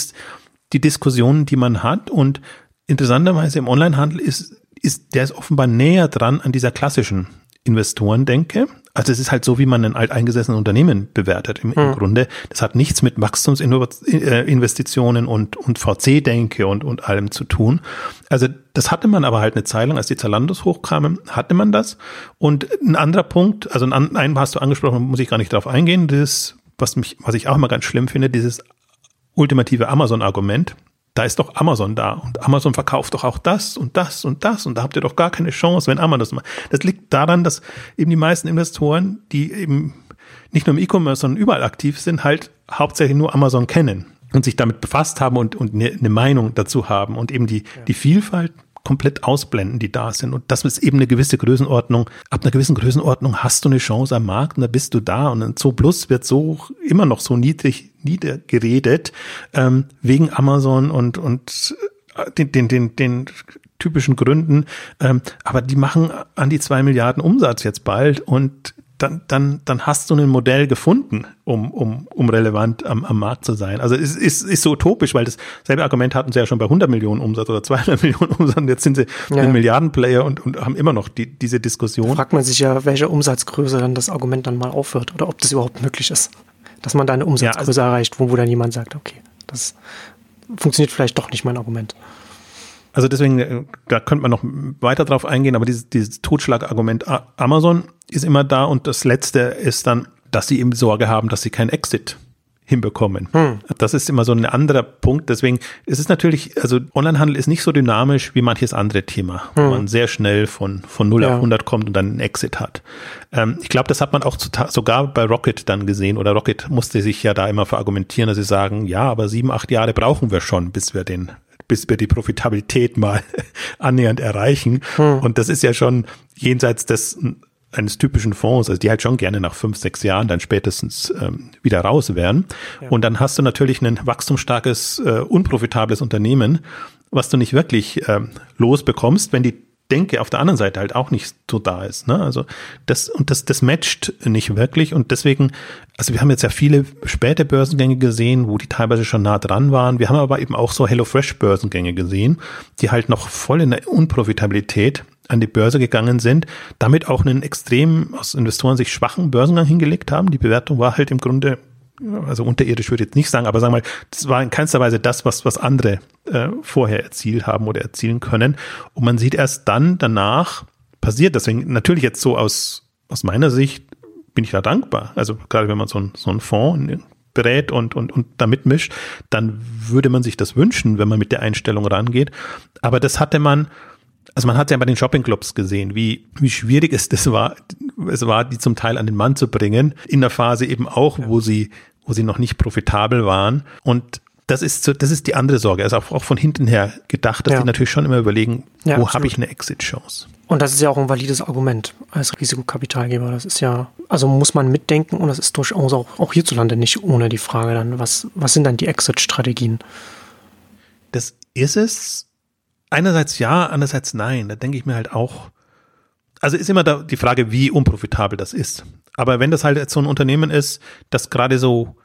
S2: die Diskussionen, die man hat. Und interessanterweise im Onlinehandel ist, ist, der ist offenbar näher dran an dieser klassischen Investoren denke. Also es ist halt so, wie man ein alteingesessenes Unternehmen bewertet im, im hm. Grunde. Das hat nichts mit Wachstumsinvestitionen und, und VC-Denke und, und allem zu tun. Also das hatte man aber halt eine Zeit lang, als die Zalandos hochkamen, hatte man das. Und ein anderer Punkt, also einen, einen hast du angesprochen, muss ich gar nicht darauf eingehen, das, was mich, was ich auch immer ganz schlimm finde, dieses ultimative Amazon-Argument da ist doch Amazon da und Amazon verkauft doch auch das und das und das und da habt ihr doch gar keine Chance, wenn Amazon das macht. Das liegt daran, dass eben die meisten Investoren, die eben nicht nur im E-Commerce, sondern überall aktiv sind, halt hauptsächlich nur Amazon kennen und sich damit befasst haben und, und eine, eine Meinung dazu haben und eben die, ja. die Vielfalt komplett ausblenden, die da sind. Und das ist eben eine gewisse Größenordnung. Ab einer gewissen Größenordnung hast du eine Chance am Markt und da bist du da. Und ein Zo Plus wird so immer noch so niedrig niedergeredet ähm, wegen Amazon und und äh, den den den, den typischen Gründen. Ähm, aber die machen an die zwei Milliarden Umsatz jetzt bald und dann, dann, dann hast du ein Modell gefunden, um, um, um relevant am, am Markt zu sein. Also es ist, ist so utopisch, weil das selbe Argument hatten sie ja schon bei 100 Millionen Umsatz oder 200 Millionen Umsatz. Und jetzt sind sie ja. ein Milliardenplayer und, und haben immer noch die, diese Diskussion. Da
S1: fragt man sich ja, welche Umsatzgröße dann das Argument dann mal aufhört oder ob das überhaupt möglich ist. Dass man da eine Umsatzgröße ja, also, erreicht, wo, wo dann jemand sagt, okay, das funktioniert vielleicht doch nicht mein Argument.
S2: Also deswegen, äh, da könnte man noch weiter drauf eingehen, aber dieses, dieses Totschlagargument Amazon ist immer da und das letzte ist dann, dass sie eben Sorge haben, dass sie kein Exit hinbekommen. Hm. Das ist immer so ein anderer Punkt. Deswegen ist es natürlich, also Onlinehandel ist nicht so dynamisch wie manches andere Thema, hm. wo man sehr schnell von, von 0 ja. auf 100 kommt und dann einen Exit hat. Ähm, ich glaube, das hat man auch zu, sogar bei Rocket dann gesehen oder Rocket musste sich ja da immer verargumentieren, dass sie sagen, ja, aber sieben, acht Jahre brauchen wir schon, bis wir den bis wir die Profitabilität mal annähernd erreichen. Hm. Und das ist ja schon jenseits des eines typischen Fonds, also die halt schon gerne nach fünf, sechs Jahren dann spätestens ähm, wieder raus wären. Ja. Und dann hast du natürlich ein wachstumsstarkes, äh, unprofitables Unternehmen, was du nicht wirklich ähm, losbekommst, wenn die Denke auf der anderen Seite halt auch nicht so da ist. Ne? Also das und das, das matcht nicht wirklich und deswegen, also wir haben jetzt ja viele späte Börsengänge gesehen, wo die teilweise schon nah dran waren. Wir haben aber eben auch so HelloFresh Börsengänge gesehen, die halt noch voll in der Unprofitabilität an die Börse gegangen sind, damit auch einen extrem aus Investoren sich schwachen Börsengang hingelegt haben. Die Bewertung war halt im Grunde also unterirdisch würde ich jetzt nicht sagen, aber sagen wir mal, das war in keinster Weise das, was, was andere äh, vorher erzielt haben oder erzielen können. Und man sieht erst dann danach passiert. Deswegen natürlich jetzt so aus, aus meiner Sicht bin ich da dankbar. Also gerade wenn man so, ein, so einen Fonds berät und, und, und da mitmischt, dann würde man sich das wünschen, wenn man mit der Einstellung rangeht. Aber das hatte man, also man hat ja bei den Shoppingclubs gesehen, wie, wie schwierig es das war, es war, die zum Teil an den Mann zu bringen, in der Phase eben auch, wo sie wo sie noch nicht profitabel waren. Und das ist so, das ist die andere Sorge. Also auch, auch von hinten her gedacht, dass ja. die natürlich schon immer überlegen, ja, wo habe ich eine Exit-Chance?
S1: Und das ist ja auch ein valides Argument als Risikokapitalgeber. Das ist ja, also muss man mitdenken und das ist durchaus auch, auch hierzulande nicht ohne die Frage dann, was, was sind dann die Exit-Strategien?
S2: Das ist es. Einerseits ja, andererseits nein. Da denke ich mir halt auch, also ist immer da die Frage, wie unprofitabel das ist. Aber wenn das halt jetzt so ein Unternehmen ist, das gerade so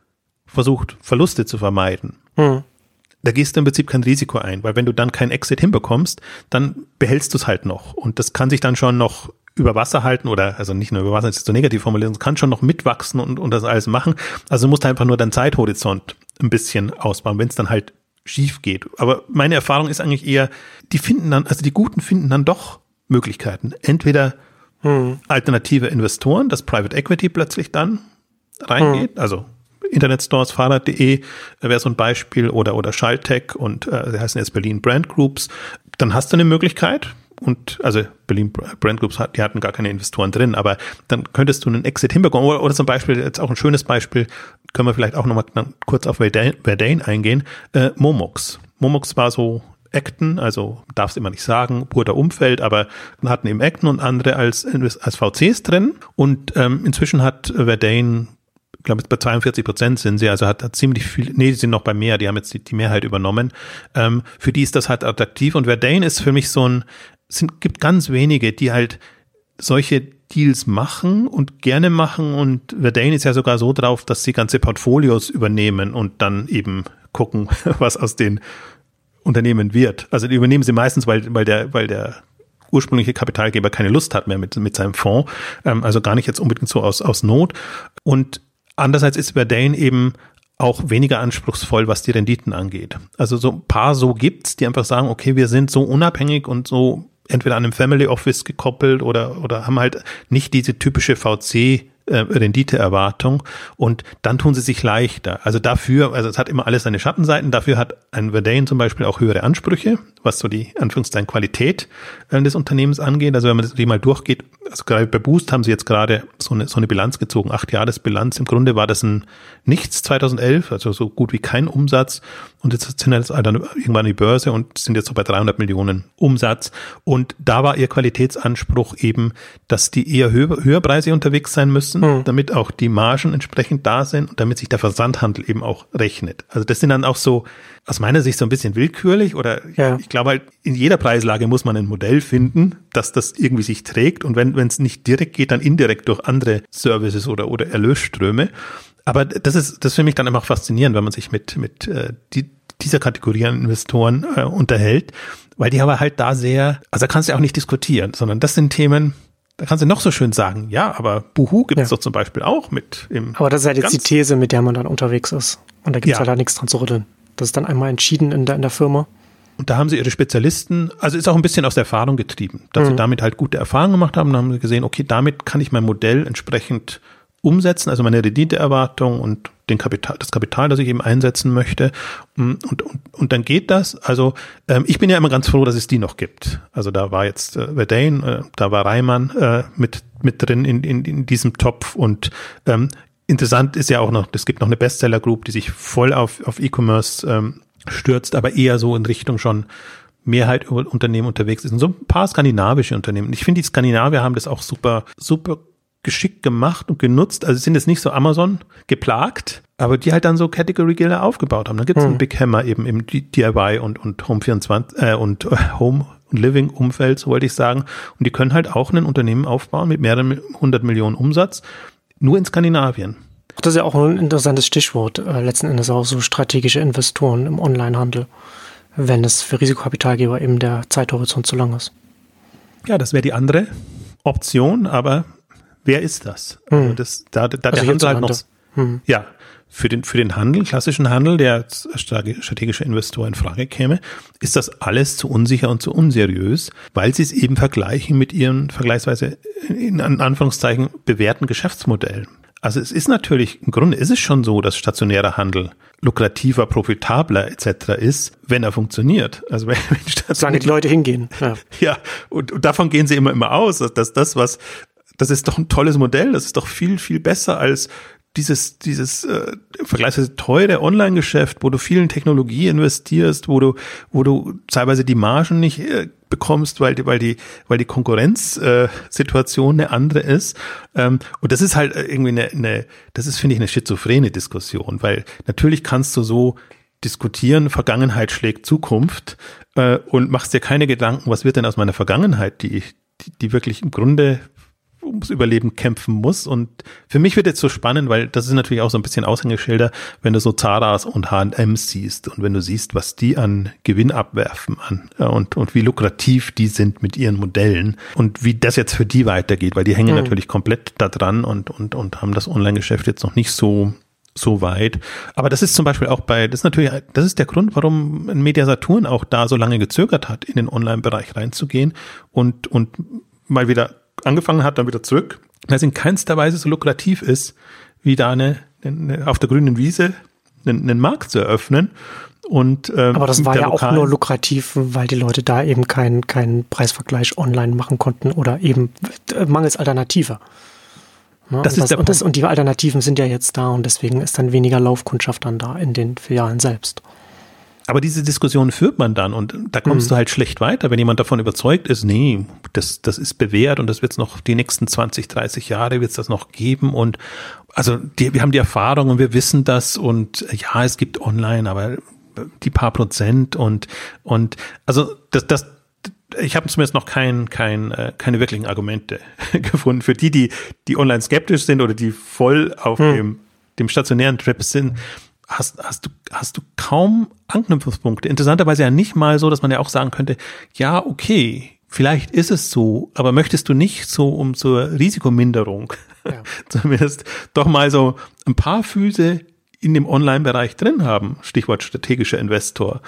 S2: versucht, Verluste zu vermeiden, hm. da gehst du im Prinzip kein Risiko ein, weil wenn du dann kein Exit hinbekommst, dann behältst du es halt noch. Und das kann sich dann schon noch über Wasser halten oder also nicht nur über Wasser, das ist so negativ formuliert, kann schon noch mitwachsen und, und das alles machen. Also du musst einfach nur deinen Zeithorizont ein bisschen ausbauen, wenn es dann halt schief geht. Aber meine Erfahrung ist eigentlich eher, die finden dann, also die Guten finden dann doch Möglichkeiten. Entweder hm. alternative Investoren, dass Private Equity plötzlich dann reingeht, hm. also Internetstores, Fahrrad.de wäre so ein Beispiel oder, oder Schalltech und äh, sie heißen jetzt Berlin Brand Groups. Dann hast du eine Möglichkeit, und also Berlin Brand Groups, die hatten gar keine Investoren drin, aber dann könntest du einen Exit hinbekommen. Oder, oder zum Beispiel, jetzt auch ein schönes Beispiel, können wir vielleicht auch nochmal kurz auf Verdane eingehen, äh, Momox. Momox war so Acton, also darf es immer nicht sagen, pur Umfeld, aber hatten eben Acton und andere als, als VCs drin. Und ähm, inzwischen hat Verdane ich glaube, bei 42 Prozent sind sie, also hat, hat ziemlich viel, nee, die sind noch bei mehr, die haben jetzt die, die Mehrheit übernommen. Ähm, für die ist das halt attraktiv und Verdane ist für mich so ein, es gibt ganz wenige, die halt solche Deals machen und gerne machen und Verdane ist ja sogar so drauf, dass sie ganze Portfolios übernehmen und dann eben gucken, was aus den Unternehmen wird. Also die übernehmen sie meistens, weil, weil der, weil der ursprüngliche Kapitalgeber keine Lust hat mehr mit, mit seinem Fonds. Ähm, also gar nicht jetzt unbedingt so aus, aus Not. Und andererseits ist Verdane eben auch weniger anspruchsvoll, was die Renditen angeht. Also so ein paar so gibt's, die einfach sagen, okay, wir sind so unabhängig und so entweder an einem Family Office gekoppelt oder, oder haben halt nicht diese typische VC äh, Renditeerwartung und dann tun sie sich leichter. Also dafür, also es hat immer alles seine Schattenseiten, dafür hat ein Verdane zum Beispiel auch höhere Ansprüche, was so die Anführungszeichen Qualität äh, des Unternehmens angeht. Also wenn man das mal durchgeht, also gerade bei Boost haben sie jetzt gerade so eine, so eine Bilanz gezogen, acht Jahresbilanz. Im Grunde war das ein Nichts 2011, also so gut wie kein Umsatz. Und jetzt sind jetzt dann irgendwann die Börse und sind jetzt so bei 300 Millionen Umsatz. Und da war ihr Qualitätsanspruch eben, dass die eher höher, höherpreisig unterwegs sein müssen, mhm. damit auch die Margen entsprechend da sind und damit sich der Versandhandel eben auch rechnet. Also das sind dann auch so aus meiner Sicht so ein bisschen willkürlich oder ja. ich glaube halt, in jeder Preislage muss man ein Modell finden, dass das irgendwie sich trägt und wenn es nicht direkt geht, dann indirekt durch andere Services oder, oder Erlösströme. Aber das ist, das finde ich dann einfach faszinierend, wenn man sich mit, mit äh, die, dieser Kategorie an Investoren äh, unterhält, weil die aber halt da sehr, also da kannst du auch nicht diskutieren, sondern das sind Themen, da kannst du noch so schön sagen, ja, aber Buhu gibt es ja. doch zum Beispiel auch mit im.
S1: Aber das ist halt jetzt die These, mit der man dann unterwegs ist. Und da gibt es ja. halt nichts dran zu rütteln. Das ist dann einmal entschieden in der, in der Firma.
S2: Und da haben sie ihre Spezialisten, also ist auch ein bisschen aus der Erfahrung getrieben, dass mhm. sie damit halt gute Erfahrungen gemacht haben. Dann haben sie gesehen, okay, damit kann ich mein Modell entsprechend umsetzen, also meine Renditeerwartung und den Kapital, das Kapital, das ich eben einsetzen möchte. Und, und, und dann geht das. Also ähm, ich bin ja immer ganz froh, dass es die noch gibt. Also da war jetzt äh, Verdane, äh, da war Reimann äh, mit, mit drin in, in, in diesem Topf und ähm, Interessant ist ja auch noch, es gibt noch eine Bestseller Group, die sich voll auf, auf E-Commerce ähm, stürzt, aber eher so in Richtung schon Mehrheit Unternehmen unterwegs ist. Und so ein paar skandinavische Unternehmen. Ich finde, die Skandinavier haben das auch super, super geschickt gemacht und genutzt. Also sind jetzt nicht so Amazon geplagt, aber die halt dann so Category Gilder aufgebaut haben. Dann gibt es hm. einen Big Hammer eben im DIY und, und Home 24 äh, und äh, Home und Living Umfeld, so wollte ich sagen. Und die können halt auch ein Unternehmen aufbauen mit mehreren hundert Millionen Umsatz nur in Skandinavien.
S1: Das ist ja auch ein interessantes Stichwort, äh, letzten Endes auch so strategische Investoren im Onlinehandel, wenn es für Risikokapitalgeber eben der Zeithorizont zu lang ist.
S2: Ja, das wäre die andere Option, aber wer ist das?
S1: Hm. Also das da, da also der Handel halt noch.
S2: Hm. Ja, für den, für den Handel, klassischen Handel, der als strategischer Investor in Frage käme, ist das alles zu unsicher und zu unseriös, weil sie es eben vergleichen mit ihren vergleichsweise in Anführungszeichen bewährten Geschäftsmodellen. Also es ist natürlich, im Grunde ist es schon so, dass stationärer Handel lukrativer, profitabler etc. ist, wenn er funktioniert. Also wenn,
S1: wenn Solange die Leute hingehen.
S2: Ja, ja und, und davon gehen sie immer, immer aus, dass das, was das ist doch ein tolles Modell, das ist doch viel, viel besser als dieses, dieses äh, vergleichsweise teure Online-Geschäft, wo du viel in Technologie investierst, wo du, wo du teilweise die Margen nicht äh, bekommst, weil die, weil die, weil die Konkurrenzsituation äh, eine andere ist. Ähm, und das ist halt irgendwie eine, eine das ist, finde ich, eine schizophrene Diskussion, weil natürlich kannst du so diskutieren, Vergangenheit schlägt Zukunft äh, und machst dir keine Gedanken, was wird denn aus meiner Vergangenheit, die, die, die wirklich im Grunde ums Überleben kämpfen muss. Und für mich wird jetzt so spannend, weil das ist natürlich auch so ein bisschen Aushängeschilder, wenn du so Zaras und H&M siehst und wenn du siehst, was die an Gewinn abwerfen an äh, und, und wie lukrativ die sind mit ihren Modellen und wie das jetzt für die weitergeht, weil die hängen mhm. natürlich komplett da dran und, und, und haben das Online-Geschäft jetzt noch nicht so so weit. Aber das ist zum Beispiel auch bei, das ist natürlich, das ist der Grund, warum Media Saturn auch da so lange gezögert hat, in den Online-Bereich reinzugehen und, und mal wieder angefangen hat, dann wieder zurück, weil es in keinster Weise so lukrativ ist, wie da eine, eine auf der grünen Wiese einen, einen Markt zu eröffnen. Und,
S1: ähm, Aber das war ja auch nur lukrativ, weil die Leute da eben keinen keinen Preisvergleich online machen konnten oder eben mangels Alternative. Ne? Das und, ist das, und, das, und die Alternativen sind ja jetzt da und deswegen ist dann weniger Laufkundschaft dann da in den Filialen selbst.
S2: Aber diese Diskussion führt man dann und da kommst mhm. du halt schlecht weiter, wenn jemand davon überzeugt ist, nee, das, das ist bewährt und das wird es noch die nächsten 20, 30 Jahre wird es das noch geben und also die, wir haben die Erfahrung und wir wissen das und ja, es gibt online, aber die paar Prozent und und also das, das ich habe zumindest noch kein, kein, äh, keine wirklichen Argumente gefunden für die, die, die online skeptisch sind oder die voll auf hm. dem, dem stationären Trip sind hast, hast, du, hast du kaum Anknüpfungspunkte. Interessanterweise ja nicht mal so, dass man ja auch sagen könnte, ja, okay, vielleicht ist es so, aber möchtest du nicht so um zur Risikominderung ja. zumindest doch mal so ein paar Füße in dem Online-Bereich drin haben, Stichwort strategischer Investor.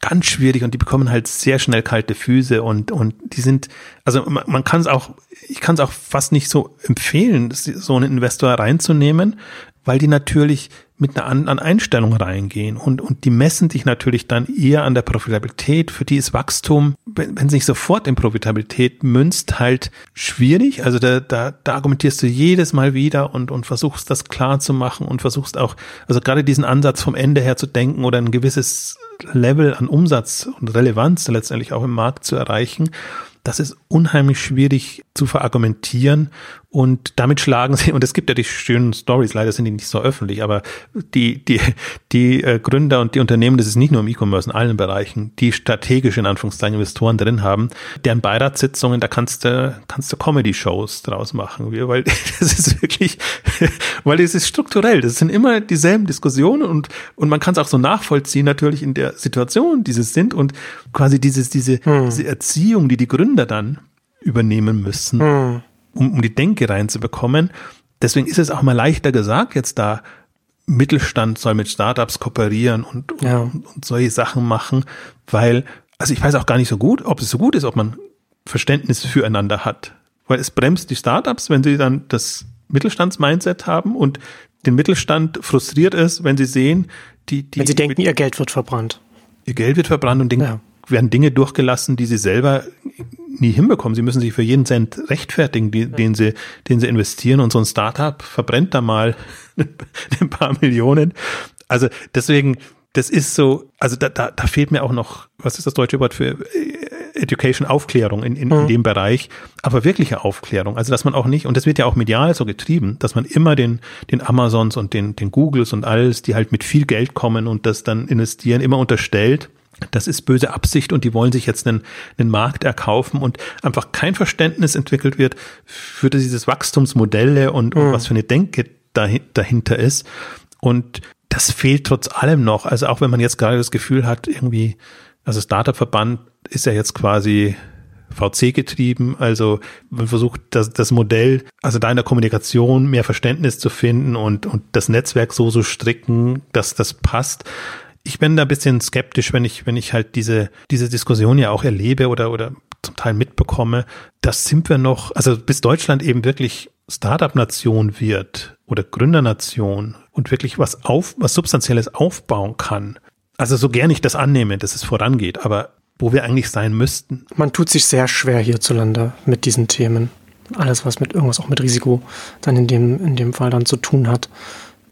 S2: Ganz schwierig und die bekommen halt sehr schnell kalte Füße und, und die sind, also man, man kann es auch, ich kann es auch fast nicht so empfehlen, so einen Investor reinzunehmen, weil die natürlich mit einer anderen Einstellung reingehen und, und die messen sich natürlich dann eher an der Profitabilität. Für die ist Wachstum, wenn, wenn sich sofort in Profitabilität münzt, halt schwierig. Also da, da, da argumentierst du jedes Mal wieder und, und versuchst das klar zu machen und versuchst auch, also gerade diesen Ansatz vom Ende her zu denken oder ein gewisses Level an Umsatz und Relevanz letztendlich auch im Markt zu erreichen. Das ist unheimlich schwierig zu verargumentieren und damit schlagen sie, und es gibt ja die schönen Stories, leider sind die nicht so öffentlich, aber die, die, die äh, Gründer und die Unternehmen, das ist nicht nur im E-Commerce, in allen Bereichen, die strategische, in Anführungszeichen, Investoren drin haben, deren Beiratssitzungen, da kannst du, kannst du Comedy-Shows draus machen, weil das ist wirklich, weil das ist strukturell, das sind immer dieselben Diskussionen und, und man kann es auch so nachvollziehen, natürlich in der Situation, die sie sind und quasi dieses, diese, hm. diese Erziehung, die die Gründer dann übernehmen müssen. Hm um, um die Denke reinzubekommen. Deswegen ist es auch mal leichter gesagt, jetzt da Mittelstand soll mit Startups kooperieren und, ja. und, und solche Sachen machen, weil, also ich weiß auch gar nicht so gut, ob es so gut ist, ob man Verständnis füreinander hat. Weil es bremst die Startups, wenn sie dann das Mittelstandsmindset haben und den Mittelstand frustriert ist, wenn sie sehen, die, die.
S1: Wenn sie denken, ihr Geld wird verbrannt.
S2: Ihr Geld wird verbrannt und denken, ja werden Dinge durchgelassen, die sie selber nie hinbekommen. Sie müssen sich für jeden Cent rechtfertigen, die, den sie, den sie investieren. Und so ein Startup verbrennt da mal ein paar Millionen. Also deswegen, das ist so, also da, da, da fehlt mir auch noch, was ist das deutsche Wort für äh, Education, Aufklärung in, in, mhm. in dem Bereich, aber wirkliche Aufklärung. Also dass man auch nicht, und das wird ja auch medial so getrieben, dass man immer den, den Amazons und den, den Googles und alles, die halt mit viel Geld kommen und das dann investieren, immer unterstellt, das ist böse Absicht und die wollen sich jetzt einen, einen Markt erkaufen und einfach kein Verständnis entwickelt wird für dieses Wachstumsmodelle und, mhm. und was für eine Denke dahinter ist. Und das fehlt trotz allem noch. Also auch wenn man jetzt gerade das Gefühl hat, irgendwie, also Startup-Verband ist ja jetzt quasi VC getrieben. Also man versucht das, das Modell, also da in der Kommunikation mehr Verständnis zu finden und, und das Netzwerk so so stricken, dass das passt ich bin da ein bisschen skeptisch, wenn ich, wenn ich halt diese, diese Diskussion ja auch erlebe oder, oder zum Teil mitbekomme. Das sind wir noch, also bis Deutschland eben wirklich Startup-Nation wird oder Gründernation und wirklich was auf, was Substanzielles aufbauen kann. Also so gern ich das annehme, dass es vorangeht, aber wo wir eigentlich sein müssten.
S1: Man tut sich sehr schwer hierzulande mit diesen Themen. Alles, was mit irgendwas auch mit Risiko dann in dem, in dem Fall dann zu tun hat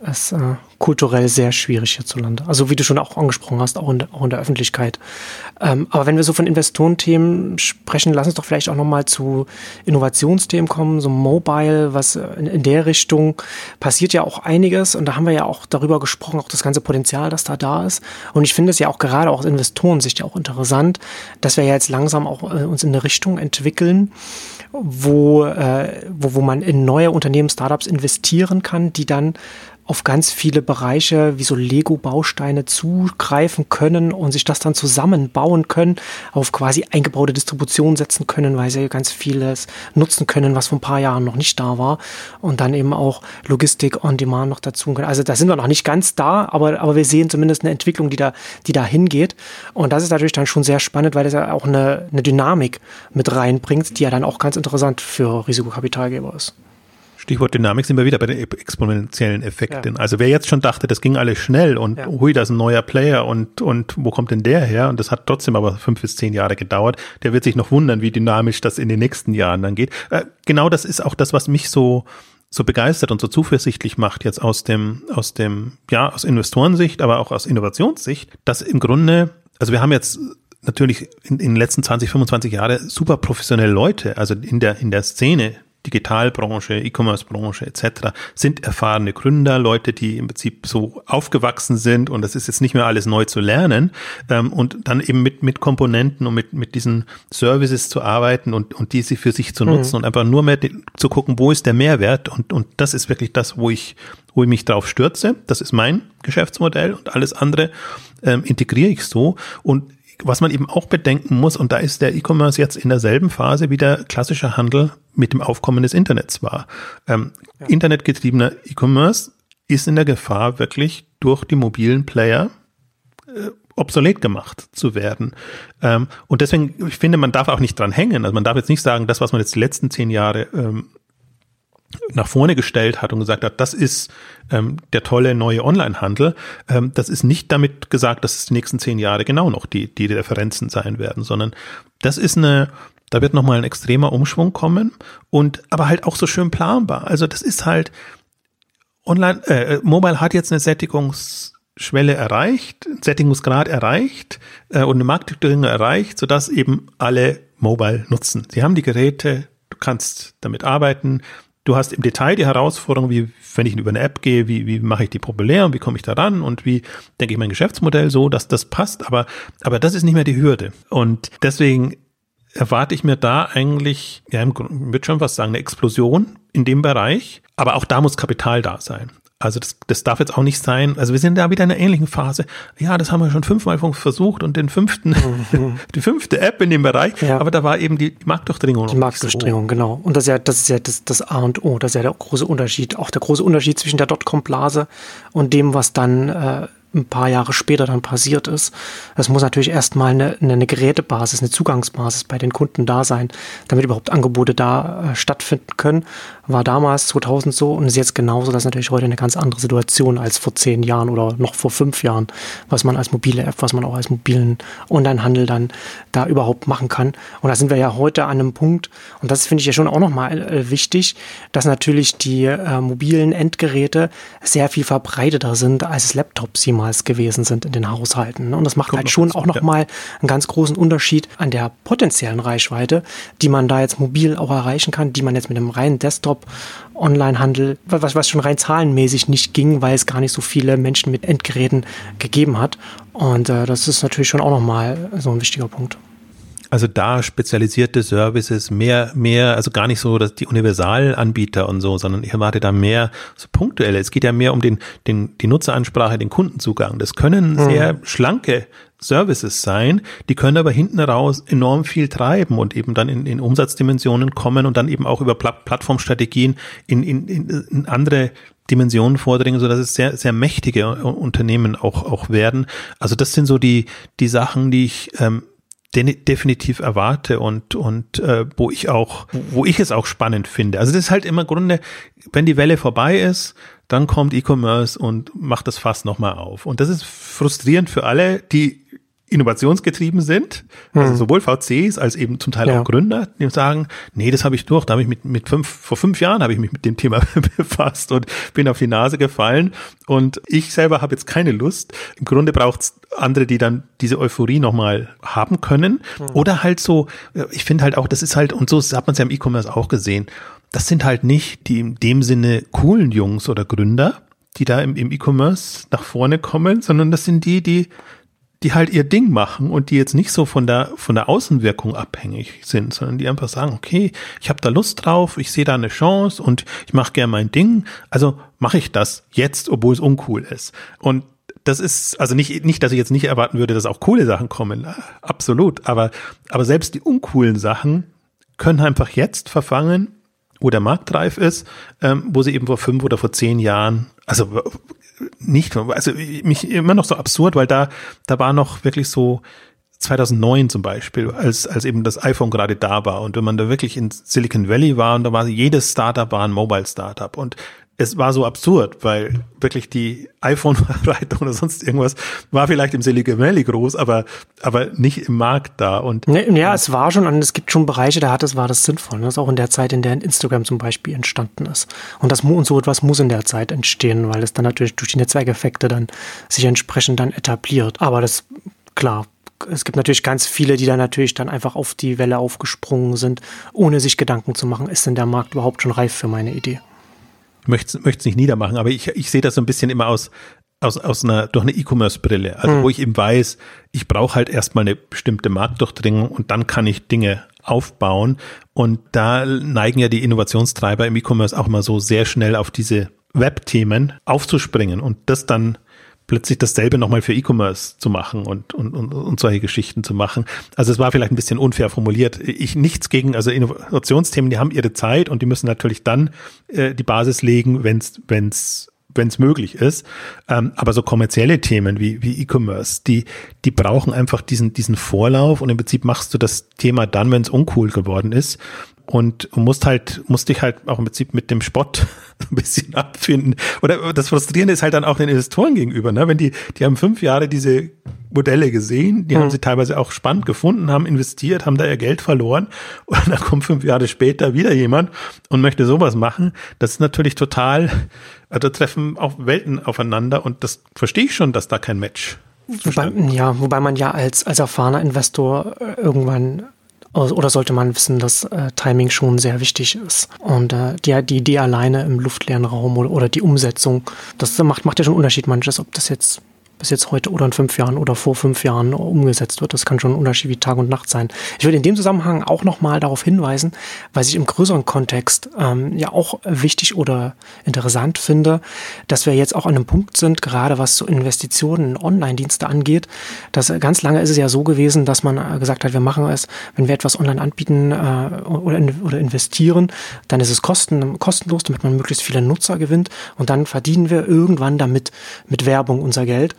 S1: ist äh, kulturell sehr schwierig hierzulande. Also wie du schon auch angesprochen hast, auch in, der, auch in der Öffentlichkeit. Ähm, aber wenn wir so von Investorenthemen sprechen, lass uns doch vielleicht auch nochmal zu Innovationsthemen kommen, so Mobile, was in, in, der Richtung passiert ja auch einiges und da haben wir ja auch darüber gesprochen, auch das ganze Potenzial, das da da ist. Und ich finde es ja auch gerade auch aus Investorensicht ja auch interessant, dass wir ja jetzt langsam auch äh, uns in eine Richtung entwickeln, wo, äh, wo, wo man in neue Unternehmen, Startups investieren kann, die dann auf ganz viele Bereiche wie so Lego-Bausteine zugreifen können und sich das dann zusammenbauen können, auf quasi eingebaute Distribution setzen können, weil sie ganz vieles nutzen können, was vor ein paar Jahren noch nicht da war und dann eben auch Logistik on Demand noch dazu können. Also da sind wir noch nicht ganz da, aber, aber wir sehen zumindest eine Entwicklung, die da, die da hingeht und das ist natürlich dann schon sehr spannend, weil das ja auch eine, eine Dynamik mit reinbringt, die ja dann auch ganz interessant für Risikokapitalgeber ist.
S2: Stichwort Dynamik sind wir wieder bei den exponentiellen Effekten. Ja. Also wer jetzt schon dachte, das ging alles schnell und ja. hui, da ist ein neuer Player und, und wo kommt denn der her? Und das hat trotzdem aber fünf bis zehn Jahre gedauert. Der wird sich noch wundern, wie dynamisch das in den nächsten Jahren dann geht. Äh, genau das ist auch das, was mich so, so begeistert und so zuversichtlich macht jetzt aus dem, aus dem, ja, aus Investorensicht, aber auch aus Innovationssicht, dass im Grunde, also wir haben jetzt natürlich in, in den letzten 20, 25 Jahren super professionelle Leute, also in der, in der Szene, Digitalbranche, E-Commerce-Branche etc. sind erfahrene Gründer, Leute, die im Prinzip so aufgewachsen sind und das ist jetzt nicht mehr alles neu zu lernen ähm, und dann eben mit, mit Komponenten und mit, mit diesen Services zu arbeiten und, und diese für sich zu nutzen mhm. und einfach nur mehr zu gucken, wo ist der Mehrwert und, und das ist wirklich das, wo ich, wo ich mich drauf stürze. Das ist mein Geschäftsmodell und alles andere ähm, integriere ich so und was man eben auch bedenken muss, und da ist der E-Commerce jetzt in derselben Phase wie der klassische Handel mit dem Aufkommen des Internets war. Ähm, ja. Internetgetriebener E-Commerce ist in der Gefahr, wirklich durch die mobilen Player äh, obsolet gemacht zu werden. Ähm, und deswegen, ich finde, man darf auch nicht dran hängen. Also man darf jetzt nicht sagen, das, was man jetzt die letzten zehn Jahre ähm, nach vorne gestellt hat und gesagt hat, das ist ähm, der tolle neue Onlinehandel. Ähm, das ist nicht damit gesagt, dass es die nächsten zehn Jahre genau noch die, die Referenzen sein werden, sondern das ist eine, da wird nochmal ein extremer Umschwung kommen und aber halt auch so schön planbar. Also das ist halt Online, äh, Mobile hat jetzt eine Sättigungsschwelle erreicht, Sättigungsgrad erreicht äh, und eine Marktdurchdringung erreicht, sodass eben alle Mobile nutzen. Sie haben die Geräte, du kannst damit arbeiten, Du hast im Detail die Herausforderung, wie, wenn ich über eine App gehe, wie, wie mache ich die populär und wie komme ich da ran und wie denke ich mein Geschäftsmodell so, dass das passt. Aber, aber das ist nicht mehr die Hürde. Und deswegen erwarte ich mir da eigentlich, ja, ich würde schon was sagen, eine Explosion in dem Bereich. Aber auch da muss Kapital da sein. Also das, das darf jetzt auch nicht sein. Also wir sind da wieder in einer ähnlichen Phase. Ja, das haben wir schon fünfmal versucht und den fünften, mhm. die fünfte App in dem Bereich. Ja. Aber da war eben die Marktdurchdringung.
S1: Die Marktdurchdringung, so genau. Und das ist ja, das ist ja das, das A und O. Das ist ja der große Unterschied. Auch der große Unterschied zwischen der Dotcom-Blase und dem, was dann äh, ein paar Jahre später dann passiert ist. Es muss natürlich erstmal eine, eine Gerätebasis, eine Zugangsbasis bei den Kunden da sein, damit überhaupt Angebote da äh, stattfinden können. War damals 2000 so und ist jetzt genauso. Das ist natürlich heute eine ganz andere Situation als vor zehn Jahren oder noch vor fünf Jahren, was man als mobile App, was man auch als mobilen Onlinehandel dann da überhaupt machen kann. Und da sind wir ja heute an einem Punkt, und das finde ich ja schon auch nochmal äh, wichtig, dass natürlich die äh, mobilen Endgeräte sehr viel verbreiteter sind, als Laptops jemals gewesen sind in den Haushalten. Und das macht Kommt halt schon auch nochmal einen ganz großen Unterschied an der potenziellen Reichweite, die man da jetzt mobil auch erreichen kann, die man jetzt mit einem reinen Desktop Onlinehandel, was, was schon rein zahlenmäßig nicht ging, weil es gar nicht so viele Menschen mit Endgeräten gegeben hat. Und äh, das ist natürlich schon auch nochmal so ein wichtiger Punkt.
S2: Also da spezialisierte Services, mehr, mehr, also gar nicht so dass die Universalanbieter und so, sondern ich erwarte da mehr so punktuelle. Es geht ja mehr um den, den, die Nutzeransprache, den Kundenzugang. Das können mhm. sehr schlanke Services sein, die können aber hinten raus enorm viel treiben und eben dann in, in Umsatzdimensionen kommen und dann eben auch über Pla Plattformstrategien in, in, in andere Dimensionen vordringen, so dass es sehr, sehr mächtige Unternehmen auch, auch werden. Also das sind so die, die Sachen, die ich ähm, definitiv erwarte und und äh, wo ich auch wo ich es auch spannend finde. Also das ist halt immer Grunde, wenn die Welle vorbei ist, dann kommt E-Commerce und macht das Fass nochmal auf. Und das ist frustrierend für alle, die innovationsgetrieben sind, also hm. sowohl VCs als eben zum Teil ja. auch Gründer, die sagen, nee, das habe ich durch, da habe ich mit, mit fünf, vor fünf Jahren habe ich mich mit dem Thema befasst und bin auf die Nase gefallen und ich selber habe jetzt keine Lust. Im Grunde braucht es andere, die dann diese Euphorie nochmal haben können mhm. oder halt so, ich finde halt auch, das ist halt, und so hat man es ja im E-Commerce auch gesehen, das sind halt nicht die in dem Sinne coolen Jungs oder Gründer, die da im, im E-Commerce nach vorne kommen, sondern das sind die, die die halt ihr Ding machen und die jetzt nicht so von der von der Außenwirkung abhängig sind, sondern die einfach sagen, okay, ich habe da Lust drauf, ich sehe da eine Chance und ich mache gern mein Ding, also mache ich das jetzt, obwohl es uncool ist. Und das ist also nicht nicht, dass ich jetzt nicht erwarten würde, dass auch coole Sachen kommen, absolut, aber aber selbst die uncoolen Sachen können einfach jetzt verfangen wo der marktreif ist, ähm, wo sie eben vor fünf oder vor zehn Jahren, also nicht, also mich immer noch so absurd, weil da, da war noch wirklich so 2009 zum Beispiel, als, als eben das iPhone gerade da war. Und wenn man da wirklich in Silicon Valley war und da war jedes Startup war ein Mobile Startup. Und es war so absurd, weil wirklich die iPhone-Verbreitung oder sonst irgendwas war vielleicht im Silicon Valley groß, aber, aber nicht im Markt da. Und,
S1: ja, ja, es war schon, es gibt schon Bereiche, da hat es, war das sinnvoll. Ne? Das ist auch in der Zeit, in der Instagram zum Beispiel entstanden ist. Und das und so etwas muss in der Zeit entstehen, weil es dann natürlich durch die Netzwerkeffekte dann sich entsprechend dann etabliert. Aber das, klar, es gibt natürlich ganz viele, die da natürlich dann einfach auf die Welle aufgesprungen sind, ohne sich Gedanken zu machen, ist denn der Markt überhaupt schon reif für meine Idee?
S2: Möchte es nicht niedermachen, aber ich, ich sehe das so ein bisschen immer aus, aus, aus einer, durch eine E-Commerce-Brille. Also, mhm. wo ich eben weiß, ich brauche halt erstmal eine bestimmte Marktdurchdringung und dann kann ich Dinge aufbauen. Und da neigen ja die Innovationstreiber im E-Commerce auch mal so sehr schnell auf diese Web-Themen aufzuspringen und das dann plötzlich dasselbe nochmal für E-Commerce zu machen und, und, und, und solche Geschichten zu machen. Also es war vielleicht ein bisschen unfair formuliert. Ich nichts gegen, also Innovationsthemen, die haben ihre Zeit und die müssen natürlich dann äh, die Basis legen, wenn es wenn's wenn es möglich ist. Ähm, aber so kommerzielle Themen wie, wie E-Commerce, die, die brauchen einfach diesen, diesen Vorlauf und im Prinzip machst du das Thema dann, wenn es uncool geworden ist und musst halt, musst dich halt auch im Prinzip mit dem Spott ein bisschen abfinden. Oder das Frustrierende ist halt dann auch den Investoren gegenüber, ne? Wenn die, die haben fünf Jahre diese Modelle gesehen, die mhm. haben sie teilweise auch spannend gefunden, haben investiert, haben da ihr Geld verloren und dann kommt fünf Jahre später wieder jemand und möchte sowas machen. Das ist natürlich total, also treffen auch Welten aufeinander und das verstehe ich schon, dass da kein Match
S1: Wobei, ja, wobei man ja als, als erfahrener Investor äh, irgendwann oder sollte man wissen, dass äh, Timing schon sehr wichtig ist. Und äh, die, die Idee alleine im luftleeren Raum oder, oder die Umsetzung, das macht, macht ja schon einen Unterschied manches, ob das jetzt bis jetzt heute oder in fünf Jahren oder vor fünf Jahren umgesetzt wird. Das kann schon ein Unterschied wie Tag und Nacht sein. Ich würde in dem Zusammenhang auch nochmal darauf hinweisen, weil ich im größeren Kontext ähm, ja auch wichtig oder interessant finde, dass wir jetzt auch an einem Punkt sind, gerade was so Investitionen in Online-Dienste angeht, dass äh, ganz lange ist es ja so gewesen, dass man äh, gesagt hat, wir machen es, wenn wir etwas online anbieten äh, oder, oder investieren, dann ist es kosten, kostenlos, damit man möglichst viele Nutzer gewinnt und dann verdienen wir irgendwann damit mit Werbung unser Geld.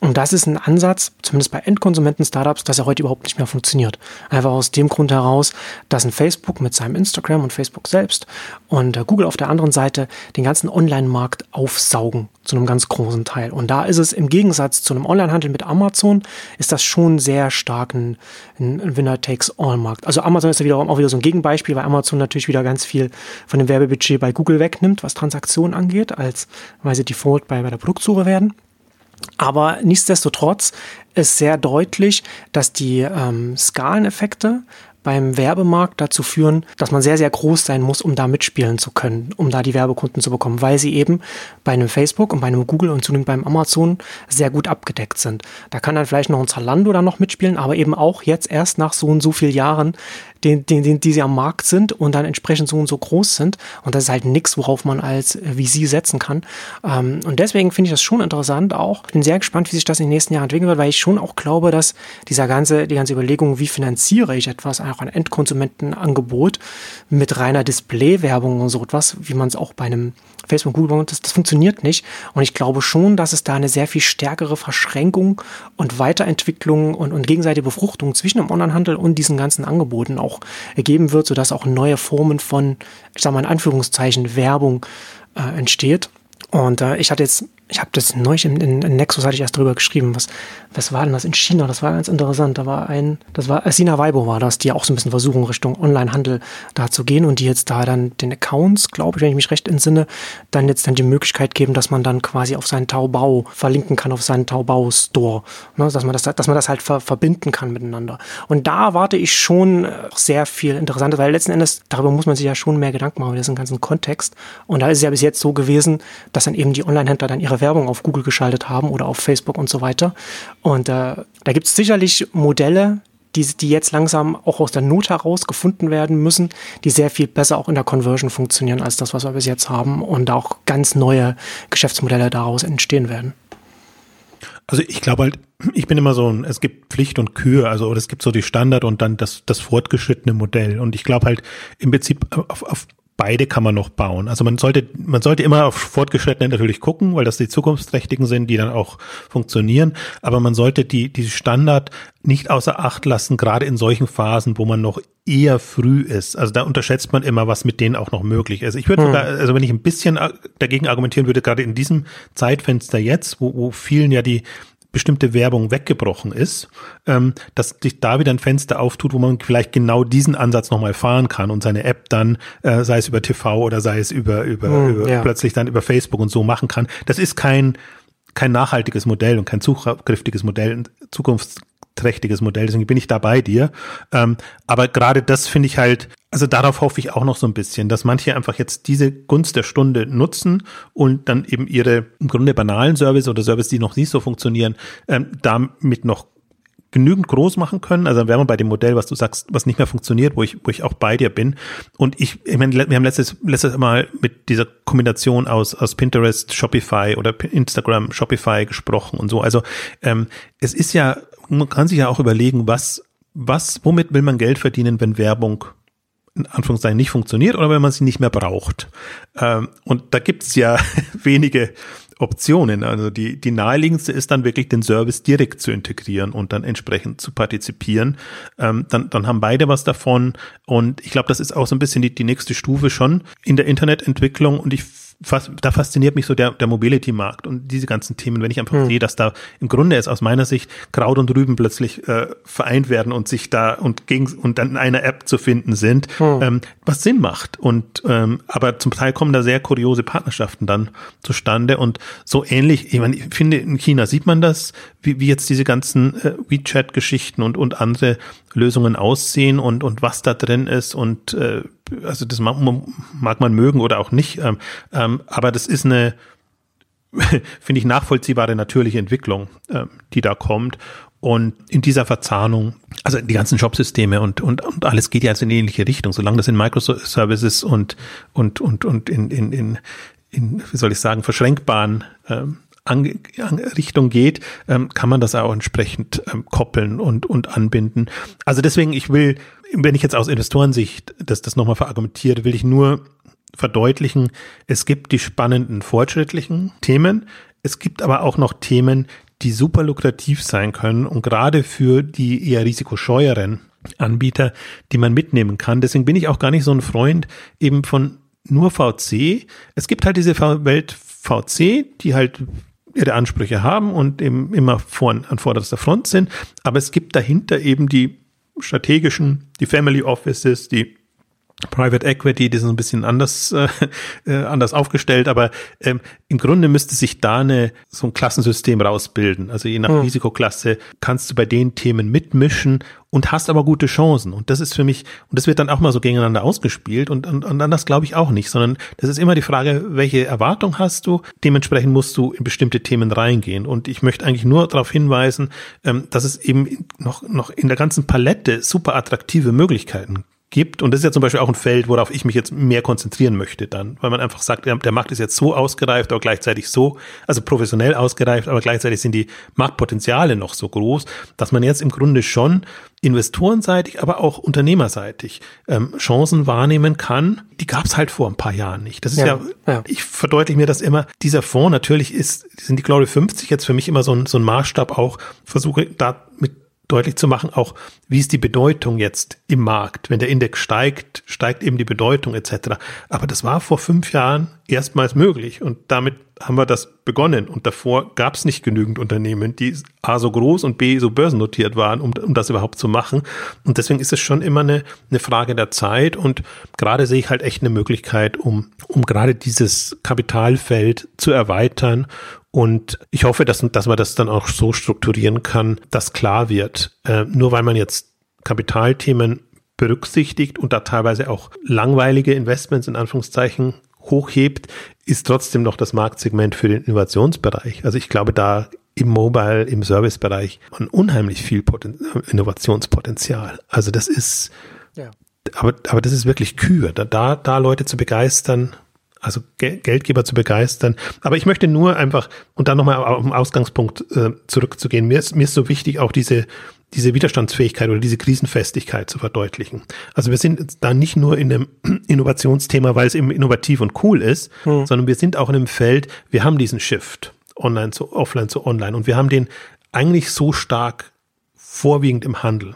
S1: Und das ist ein Ansatz, zumindest bei Endkonsumenten-Startups, dass er heute überhaupt nicht mehr funktioniert. Einfach aus dem Grund heraus, dass ein Facebook mit seinem Instagram und Facebook selbst und äh, Google auf der anderen Seite den ganzen Online-Markt aufsaugen zu einem ganz großen Teil. Und da ist es im Gegensatz zu einem Online-Handel mit Amazon, ist das schon sehr stark ein, ein Winner-Takes-All-Markt. Also Amazon ist ja wiederum auch wieder so ein Gegenbeispiel, weil Amazon natürlich wieder ganz viel von dem Werbebudget bei Google wegnimmt, was Transaktionen angeht, als weil sie Default bei, bei der Produktsuche werden. Aber nichtsdestotrotz ist sehr deutlich, dass die ähm, Skaleneffekte beim Werbemarkt dazu führen, dass man sehr, sehr groß sein muss, um da mitspielen zu können, um da die Werbekunden zu bekommen, weil sie eben bei einem Facebook und bei einem Google und zunehmend beim Amazon sehr gut abgedeckt sind. Da kann dann vielleicht noch ein Zalando da noch mitspielen, aber eben auch jetzt erst nach so und so vielen Jahren den, den, den, die sie am Markt sind und dann entsprechend so und so groß sind. Und das ist halt nichts, worauf man als VC setzen kann. Ähm, und deswegen finde ich das schon interessant auch. Ich bin sehr gespannt, wie sich das in den nächsten Jahren entwickeln wird, weil ich schon auch glaube, dass dieser ganze, die ganze Überlegung, wie finanziere ich etwas, auch ein Endkonsumentenangebot mit reiner Displaywerbung und so etwas, wie man es auch bei einem Facebook, Google, das, das funktioniert nicht. Und ich glaube schon, dass es da eine sehr viel stärkere Verschränkung und Weiterentwicklung und, und gegenseitige Befruchtung zwischen dem Onlinehandel und diesen ganzen Angeboten auch ergeben wird, sodass auch neue Formen von, ich sage mal in Anführungszeichen, Werbung äh, entsteht. Und äh, ich hatte jetzt ich habe das neulich in, in, in, Nexus hatte ich erst drüber geschrieben. Was, was war denn das in China? Das war ganz interessant. Da war ein, das war Sina Weibo war das, die auch so ein bisschen versuchen, Richtung Onlinehandel da zu gehen und die jetzt da dann den Accounts, glaube ich, wenn ich mich recht entsinne, dann jetzt dann die Möglichkeit geben, dass man dann quasi auf seinen Taobao verlinken kann, auf seinen Taobao Store. Ne, dass man das, dass man das halt ver, verbinden kann miteinander. Und da warte ich schon sehr viel Interessantes, weil letzten Endes, darüber muss man sich ja schon mehr Gedanken machen, ist ein ganzen Kontext. Und da ist es ja bis jetzt so gewesen, dass dann eben die Online-Händler dann ihre Werbung auf Google geschaltet haben oder auf Facebook und so weiter. Und äh, da gibt es sicherlich Modelle, die, die jetzt langsam auch aus der Not heraus gefunden werden müssen, die sehr viel besser auch in der Conversion funktionieren als das, was wir bis jetzt haben und auch ganz neue Geschäftsmodelle daraus entstehen werden.
S2: Also ich glaube halt, ich bin immer so ein, es gibt Pflicht und Kür, also es gibt so die Standard und dann das, das fortgeschrittene Modell. Und ich glaube halt im Prinzip auf, auf beide kann man noch bauen. Also man sollte, man sollte immer auf Fortgeschrittene natürlich gucken, weil das die zukunftsträchtigen sind, die dann auch funktionieren. Aber man sollte die, die Standard nicht außer Acht lassen, gerade in solchen Phasen, wo man noch eher früh ist. Also da unterschätzt man immer, was mit denen auch noch möglich ist. Ich würde hm. sogar, also wenn ich ein bisschen dagegen argumentieren würde, gerade in diesem Zeitfenster jetzt, wo, wo vielen ja die, bestimmte Werbung weggebrochen ist, ähm, dass sich da wieder ein Fenster auftut, wo man vielleicht genau diesen Ansatz nochmal fahren kann und seine App dann, äh, sei es über TV oder sei es über, über, hm, über ja. plötzlich dann über Facebook und so machen kann. Das ist kein, kein nachhaltiges Modell und kein zugrifftiges Modell, Zukunfts trächtiges Modell. Deswegen bin ich da bei dir. Ähm, aber gerade das finde ich halt, also darauf hoffe ich auch noch so ein bisschen, dass manche einfach jetzt diese Gunst der Stunde nutzen und dann eben ihre im Grunde banalen Service oder Service, die noch nicht so funktionieren, ähm, damit noch genügend groß machen können. Also dann wären wir bei dem Modell, was du sagst, was nicht mehr funktioniert, wo ich, wo ich auch bei dir bin. Und ich, ich meine, wir haben letztes, letztes Mal mit dieser Kombination aus, aus Pinterest, Shopify oder Instagram, Shopify gesprochen und so. Also ähm, es ist ja man kann sich ja auch überlegen, was, was, womit will man Geld verdienen, wenn Werbung in Anführungszeichen nicht funktioniert oder wenn man sie nicht mehr braucht. Ähm, und da gibt's ja wenige Optionen. Also die, die naheliegendste ist dann wirklich den Service direkt zu integrieren und dann entsprechend zu partizipieren. Ähm, dann, dann haben beide was davon. Und ich glaube, das ist auch so ein bisschen die, die nächste Stufe schon in der Internetentwicklung. Und ich fast, da fasziniert mich so der, der Mobility-Markt und diese ganzen Themen, wenn ich einfach hm. sehe, dass da im Grunde ist aus meiner Sicht Kraut und Rüben plötzlich äh, vereint werden und sich da und gegen und dann in einer App zu finden sind, hm. ähm, was Sinn macht. Und ähm, aber zum Teil kommen da sehr kuriose Partnerschaften dann zustande und so ähnlich, ich meine, ich finde, in China sieht man das, wie, wie jetzt diese ganzen äh, WeChat-Geschichten und, und andere Lösungen aussehen und, und was da drin ist und äh, also das mag, mag man mögen oder auch nicht, ähm, ähm, aber das ist eine, finde ich, nachvollziehbare natürliche Entwicklung, ähm, die da kommt. Und in dieser Verzahnung, also die ganzen Shopsysteme und, und, und alles geht ja also in ähnliche Richtung, solange das in Microservices und, und, und, und in, in, in, in, wie soll ich sagen, verschränkbaren ähm, an, an Richtung geht, ähm, kann man das auch entsprechend ähm, koppeln und, und anbinden. Also deswegen, ich will, wenn ich jetzt aus Investorensicht das, das nochmal verargumentiere, will ich nur verdeutlichen, es gibt die spannenden, fortschrittlichen Themen, es gibt aber auch noch Themen, die super lukrativ sein können und gerade für die eher risikoscheueren Anbieter, die man mitnehmen kann. Deswegen bin ich auch gar nicht so ein Freund eben von nur VC. Es gibt halt diese Welt VC, die halt ihre Ansprüche haben und eben immer vor, an vorderster Front sind. Aber es gibt dahinter eben die strategischen, die Family Offices, die Private Equity, die sind ein bisschen anders, äh, äh, anders aufgestellt, aber ähm, im Grunde müsste sich da eine, so ein Klassensystem rausbilden. Also je nach mhm. Risikoklasse kannst du bei den Themen mitmischen und hast aber gute Chancen. Und das ist für mich, und das wird dann auch mal so gegeneinander ausgespielt und, und, und anders glaube ich auch nicht, sondern das ist immer die Frage, welche Erwartung hast du? Dementsprechend musst du in bestimmte Themen reingehen. Und ich möchte eigentlich nur darauf hinweisen, ähm, dass es eben noch, noch in der ganzen Palette super attraktive Möglichkeiten gibt. Und das ist ja zum Beispiel auch ein Feld, worauf ich mich jetzt mehr konzentrieren möchte dann, weil man einfach sagt, der Markt ist jetzt so ausgereift, aber gleichzeitig so, also professionell ausgereift, aber gleichzeitig sind die Marktpotenziale noch so groß, dass man jetzt im Grunde schon investorenseitig, aber auch unternehmerseitig ähm, Chancen wahrnehmen kann. Die gab es halt vor ein paar Jahren nicht. Das ist ja, ja, ja, ich verdeutliche mir das immer, dieser Fonds natürlich ist, sind die Glory 50 jetzt für mich immer so ein, so ein Maßstab auch, versuche da mit deutlich zu machen, auch wie ist die Bedeutung jetzt im Markt. Wenn der Index steigt, steigt eben die Bedeutung etc. Aber das war vor fünf Jahren erstmals möglich und damit haben wir das begonnen. Und davor gab es nicht genügend Unternehmen, die A so groß und B so börsennotiert waren, um, um das überhaupt zu machen. Und deswegen ist es schon immer eine, eine Frage der Zeit. Und gerade sehe ich halt echt eine Möglichkeit, um, um gerade dieses Kapitalfeld zu erweitern und ich hoffe, dass, dass man das dann auch so strukturieren kann, dass klar wird, äh, nur weil man jetzt Kapitalthemen berücksichtigt und da teilweise auch langweilige Investments in Anführungszeichen hochhebt, ist trotzdem noch das Marktsegment für den Innovationsbereich. Also ich glaube, da im Mobile, im Servicebereich ein unheimlich viel Poten Innovationspotenzial. Also das ist, ja. aber, aber das ist wirklich Kür, da, da Leute zu begeistern, also Geldgeber zu begeistern. Aber ich möchte nur einfach, und dann nochmal auf den Ausgangspunkt äh, zurückzugehen, mir ist, mir ist so wichtig, auch diese, diese Widerstandsfähigkeit oder diese Krisenfestigkeit zu verdeutlichen. Also wir sind da nicht nur in einem Innovationsthema, weil es eben innovativ und cool ist, hm. sondern wir sind auch in einem Feld, wir haben diesen Shift online zu offline zu online und wir haben den eigentlich so stark vorwiegend im Handel.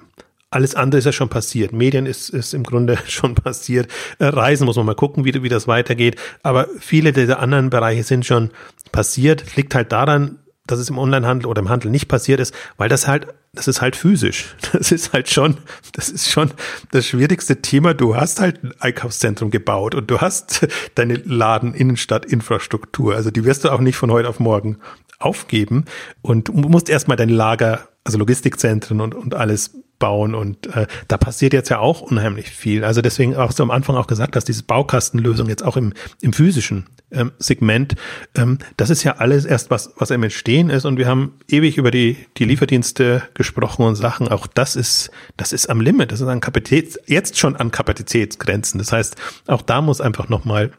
S2: Alles andere ist ja schon passiert. Medien ist, ist im Grunde schon passiert. Äh, Reisen muss man mal gucken, wie, wie das weitergeht. Aber viele dieser anderen Bereiche sind schon passiert. Liegt halt daran, dass es im Onlinehandel oder im Handel nicht passiert ist, weil das halt, das ist halt physisch. Das ist halt schon, das ist schon das schwierigste Thema. Du hast halt ein Einkaufszentrum gebaut und du hast deine Laden-Innenstadt-Infrastruktur. Also die wirst du auch nicht von heute auf morgen aufgeben und musst erstmal dein Lager, also Logistikzentren und, und alles bauen und äh, da passiert jetzt ja auch unheimlich viel. Also deswegen auch so am Anfang auch gesagt dass diese Baukastenlösung jetzt auch im, im physischen ähm, Segment, ähm, das ist ja alles erst was, was im Entstehen ist und wir haben ewig über die, die Lieferdienste gesprochen und Sachen. Auch das ist, das ist am Limit, das ist an Kapazität, jetzt schon an Kapazitätsgrenzen. Das heißt, auch da muss einfach nochmal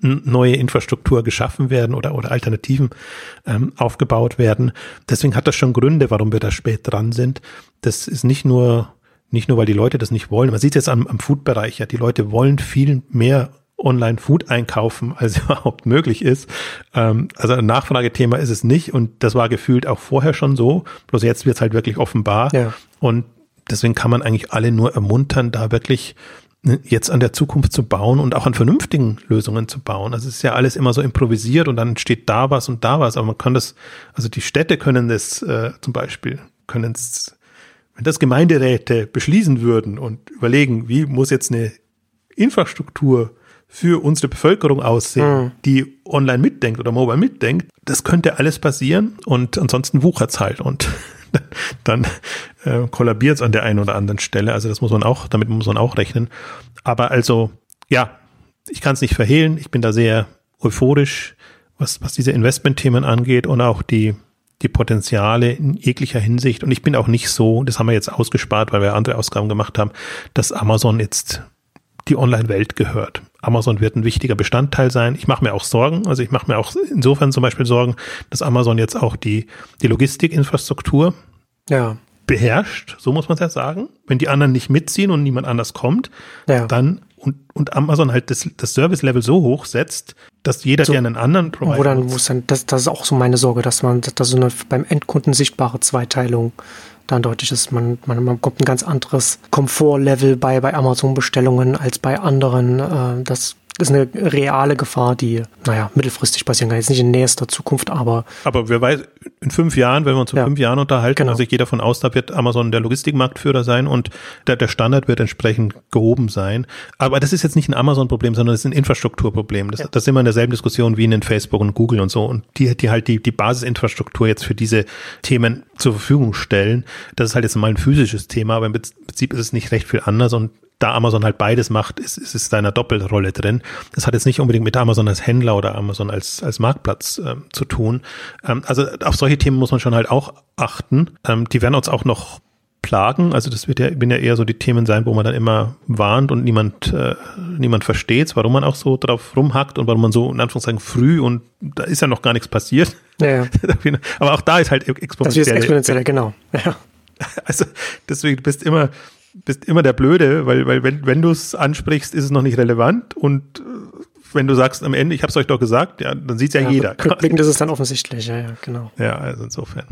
S2: neue Infrastruktur geschaffen werden oder, oder Alternativen ähm, aufgebaut werden. Deswegen hat das schon Gründe, warum wir da spät dran sind. Das ist nicht nur, nicht nur, weil die Leute das nicht wollen. Man sieht jetzt am, am Food-Bereich ja, die Leute wollen viel mehr Online-Food einkaufen, als überhaupt möglich ist. Ähm, also ein Nachfragethema ist es nicht und das war gefühlt auch vorher schon so. Bloß jetzt wird es halt wirklich offenbar. Ja. Und deswegen kann man eigentlich alle nur ermuntern, da wirklich jetzt an der Zukunft zu bauen und auch an vernünftigen Lösungen zu bauen. Also es ist ja alles immer so improvisiert und dann steht da was und da was, aber man kann das, also die Städte können das äh, zum Beispiel, können es, wenn das Gemeinderäte beschließen würden und überlegen, wie muss jetzt eine Infrastruktur für unsere Bevölkerung aussehen, mhm. die online mitdenkt oder mobile mitdenkt, das könnte alles passieren und ansonsten wuchert's halt und dann äh, kollabiert es an der einen oder anderen Stelle. Also das muss man auch, damit muss man auch rechnen. Aber also, ja, ich kann es nicht verhehlen. Ich bin da sehr euphorisch, was, was diese Investmentthemen angeht und auch die, die Potenziale in jeglicher Hinsicht. Und ich bin auch nicht so, das haben wir jetzt ausgespart, weil wir andere Ausgaben gemacht haben, dass Amazon jetzt die Online-Welt gehört. Amazon wird ein wichtiger Bestandteil sein. Ich mache mir auch Sorgen, also ich mache mir auch insofern zum Beispiel Sorgen, dass Amazon jetzt auch die, die Logistikinfrastruktur ja. beherrscht, so muss man es ja sagen. Wenn die anderen nicht mitziehen und niemand anders kommt, ja. dann und, und Amazon halt das, das Service-Level so hoch setzt, dass jeder, so, der einen anderen
S1: Provider wo dann muss dann, das, das ist auch so meine Sorge, dass man, dass so eine beim Endkunden sichtbare Zweiteilung dann deutlich ist, man, man, man kommt ein ganz anderes Komfortlevel bei, bei Amazon-Bestellungen als bei anderen. Äh, das ist eine reale Gefahr, die, naja, mittelfristig passieren kann. Jetzt nicht in nächster Zukunft, aber.
S2: Aber wer weiß, in fünf Jahren, wenn wir uns in ja, fünf Jahren unterhalten, genau. also ich gehe davon aus, da wird Amazon der Logistikmarktführer sein und der, der Standard wird entsprechend gehoben sein. Aber das ist jetzt nicht ein Amazon-Problem, sondern das ist ein Infrastrukturproblem. Das, ja. das sind wir in derselben Diskussion wie in den Facebook und Google und so. Und die, die halt die, die Basisinfrastruktur jetzt für diese Themen zur Verfügung stellen. Das ist halt jetzt mal ein physisches Thema, aber im Prinzip ist es nicht recht viel anders und da Amazon halt beides macht, ist, ist es da einer Doppelrolle drin. Das hat jetzt nicht unbedingt mit Amazon als Händler oder Amazon als, als Marktplatz ähm, zu tun. Ähm, also auf solche Themen muss man schon halt auch achten. Ähm, die werden uns auch noch plagen. Also das wird ja, werden ja eher so die Themen sein, wo man dann immer warnt und niemand, äh, niemand versteht, warum man auch so drauf rumhackt und warum man so in Anführungszeichen früh und da ist ja noch gar nichts passiert. Ja, ja. Aber auch da ist halt exponentiell. Das ist exponentiell,
S1: genau. Ja.
S2: Also deswegen bist immer bist immer der Blöde, weil, weil wenn, wenn du es ansprichst, ist es noch nicht relevant und äh, wenn du sagst am Ende, ich habe es euch doch gesagt, ja, dann sieht es ja, ja jeder.
S1: Rückblickend ist es dann offensichtlich, ja, ja, genau.
S2: Ja, also insofern.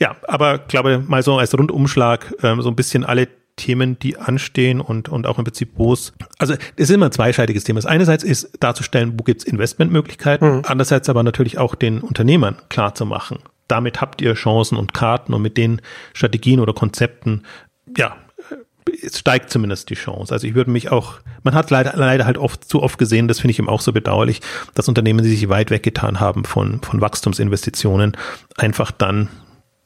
S2: Ja, aber glaube mal so als Rundumschlag ähm, so ein bisschen alle Themen, die anstehen und, und auch im Prinzip, wo es, also es ist immer ein zweischeidiges Thema. Das einerseits ist darzustellen, wo gibt es Investmentmöglichkeiten, mhm. andererseits aber natürlich auch den Unternehmern klar zu machen. Damit habt ihr Chancen und Karten und mit den Strategien oder Konzepten, ja, es steigt zumindest die Chance. Also ich würde mich auch, man hat leider, leider halt oft zu oft gesehen, das finde ich eben auch so bedauerlich, dass Unternehmen, die sich weit weggetan haben von, von Wachstumsinvestitionen, einfach dann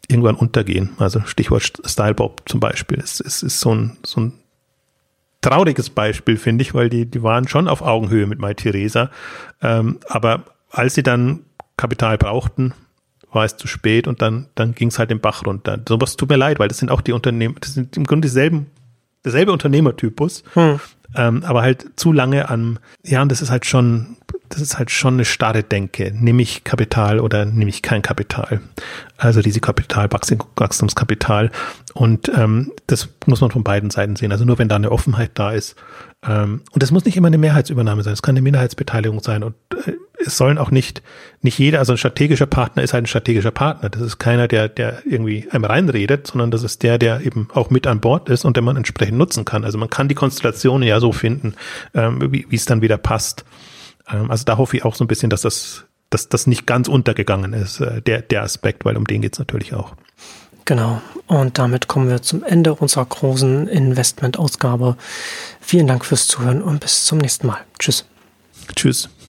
S2: irgendwann untergehen. Also Stichwort Stylebob zum Beispiel. Es, es ist so ein, so ein trauriges Beispiel, finde ich, weil die, die waren schon auf Augenhöhe mit MyTheresa. Ähm, aber als sie dann Kapital brauchten, war es zu spät und dann, dann ging es halt den Bach runter. Sowas tut mir leid, weil das sind auch die Unternehmen, das sind im Grunde dieselben, derselbe Unternehmertypus, hm. ähm, aber halt zu lange an, ja, und das ist halt schon, das ist halt schon eine starre Denke. Nehme ich Kapital oder nehme ich kein Kapital? Also Risikokapital, Wachstumskapital. Und ähm, das muss man von beiden Seiten sehen. Also nur wenn da eine Offenheit da ist. Ähm, und das muss nicht immer eine Mehrheitsübernahme sein. Es kann eine Minderheitsbeteiligung sein. Und äh, es sollen auch nicht, nicht jeder, also ein strategischer Partner ist halt ein strategischer Partner. Das ist keiner, der, der irgendwie einem reinredet, sondern das ist der, der eben auch mit an Bord ist und den man entsprechend nutzen kann. Also man kann die Konstellationen ja so finden, ähm, wie, es dann wieder passt. Ähm, also da hoffe ich auch so ein bisschen, dass das, dass das nicht ganz untergegangen ist, äh, der, der Aspekt, weil um den geht es natürlich auch.
S1: Genau. Und damit kommen wir zum Ende unserer großen Investment-Ausgabe. Vielen Dank fürs Zuhören und bis zum nächsten Mal. Tschüss.
S2: Tschüss.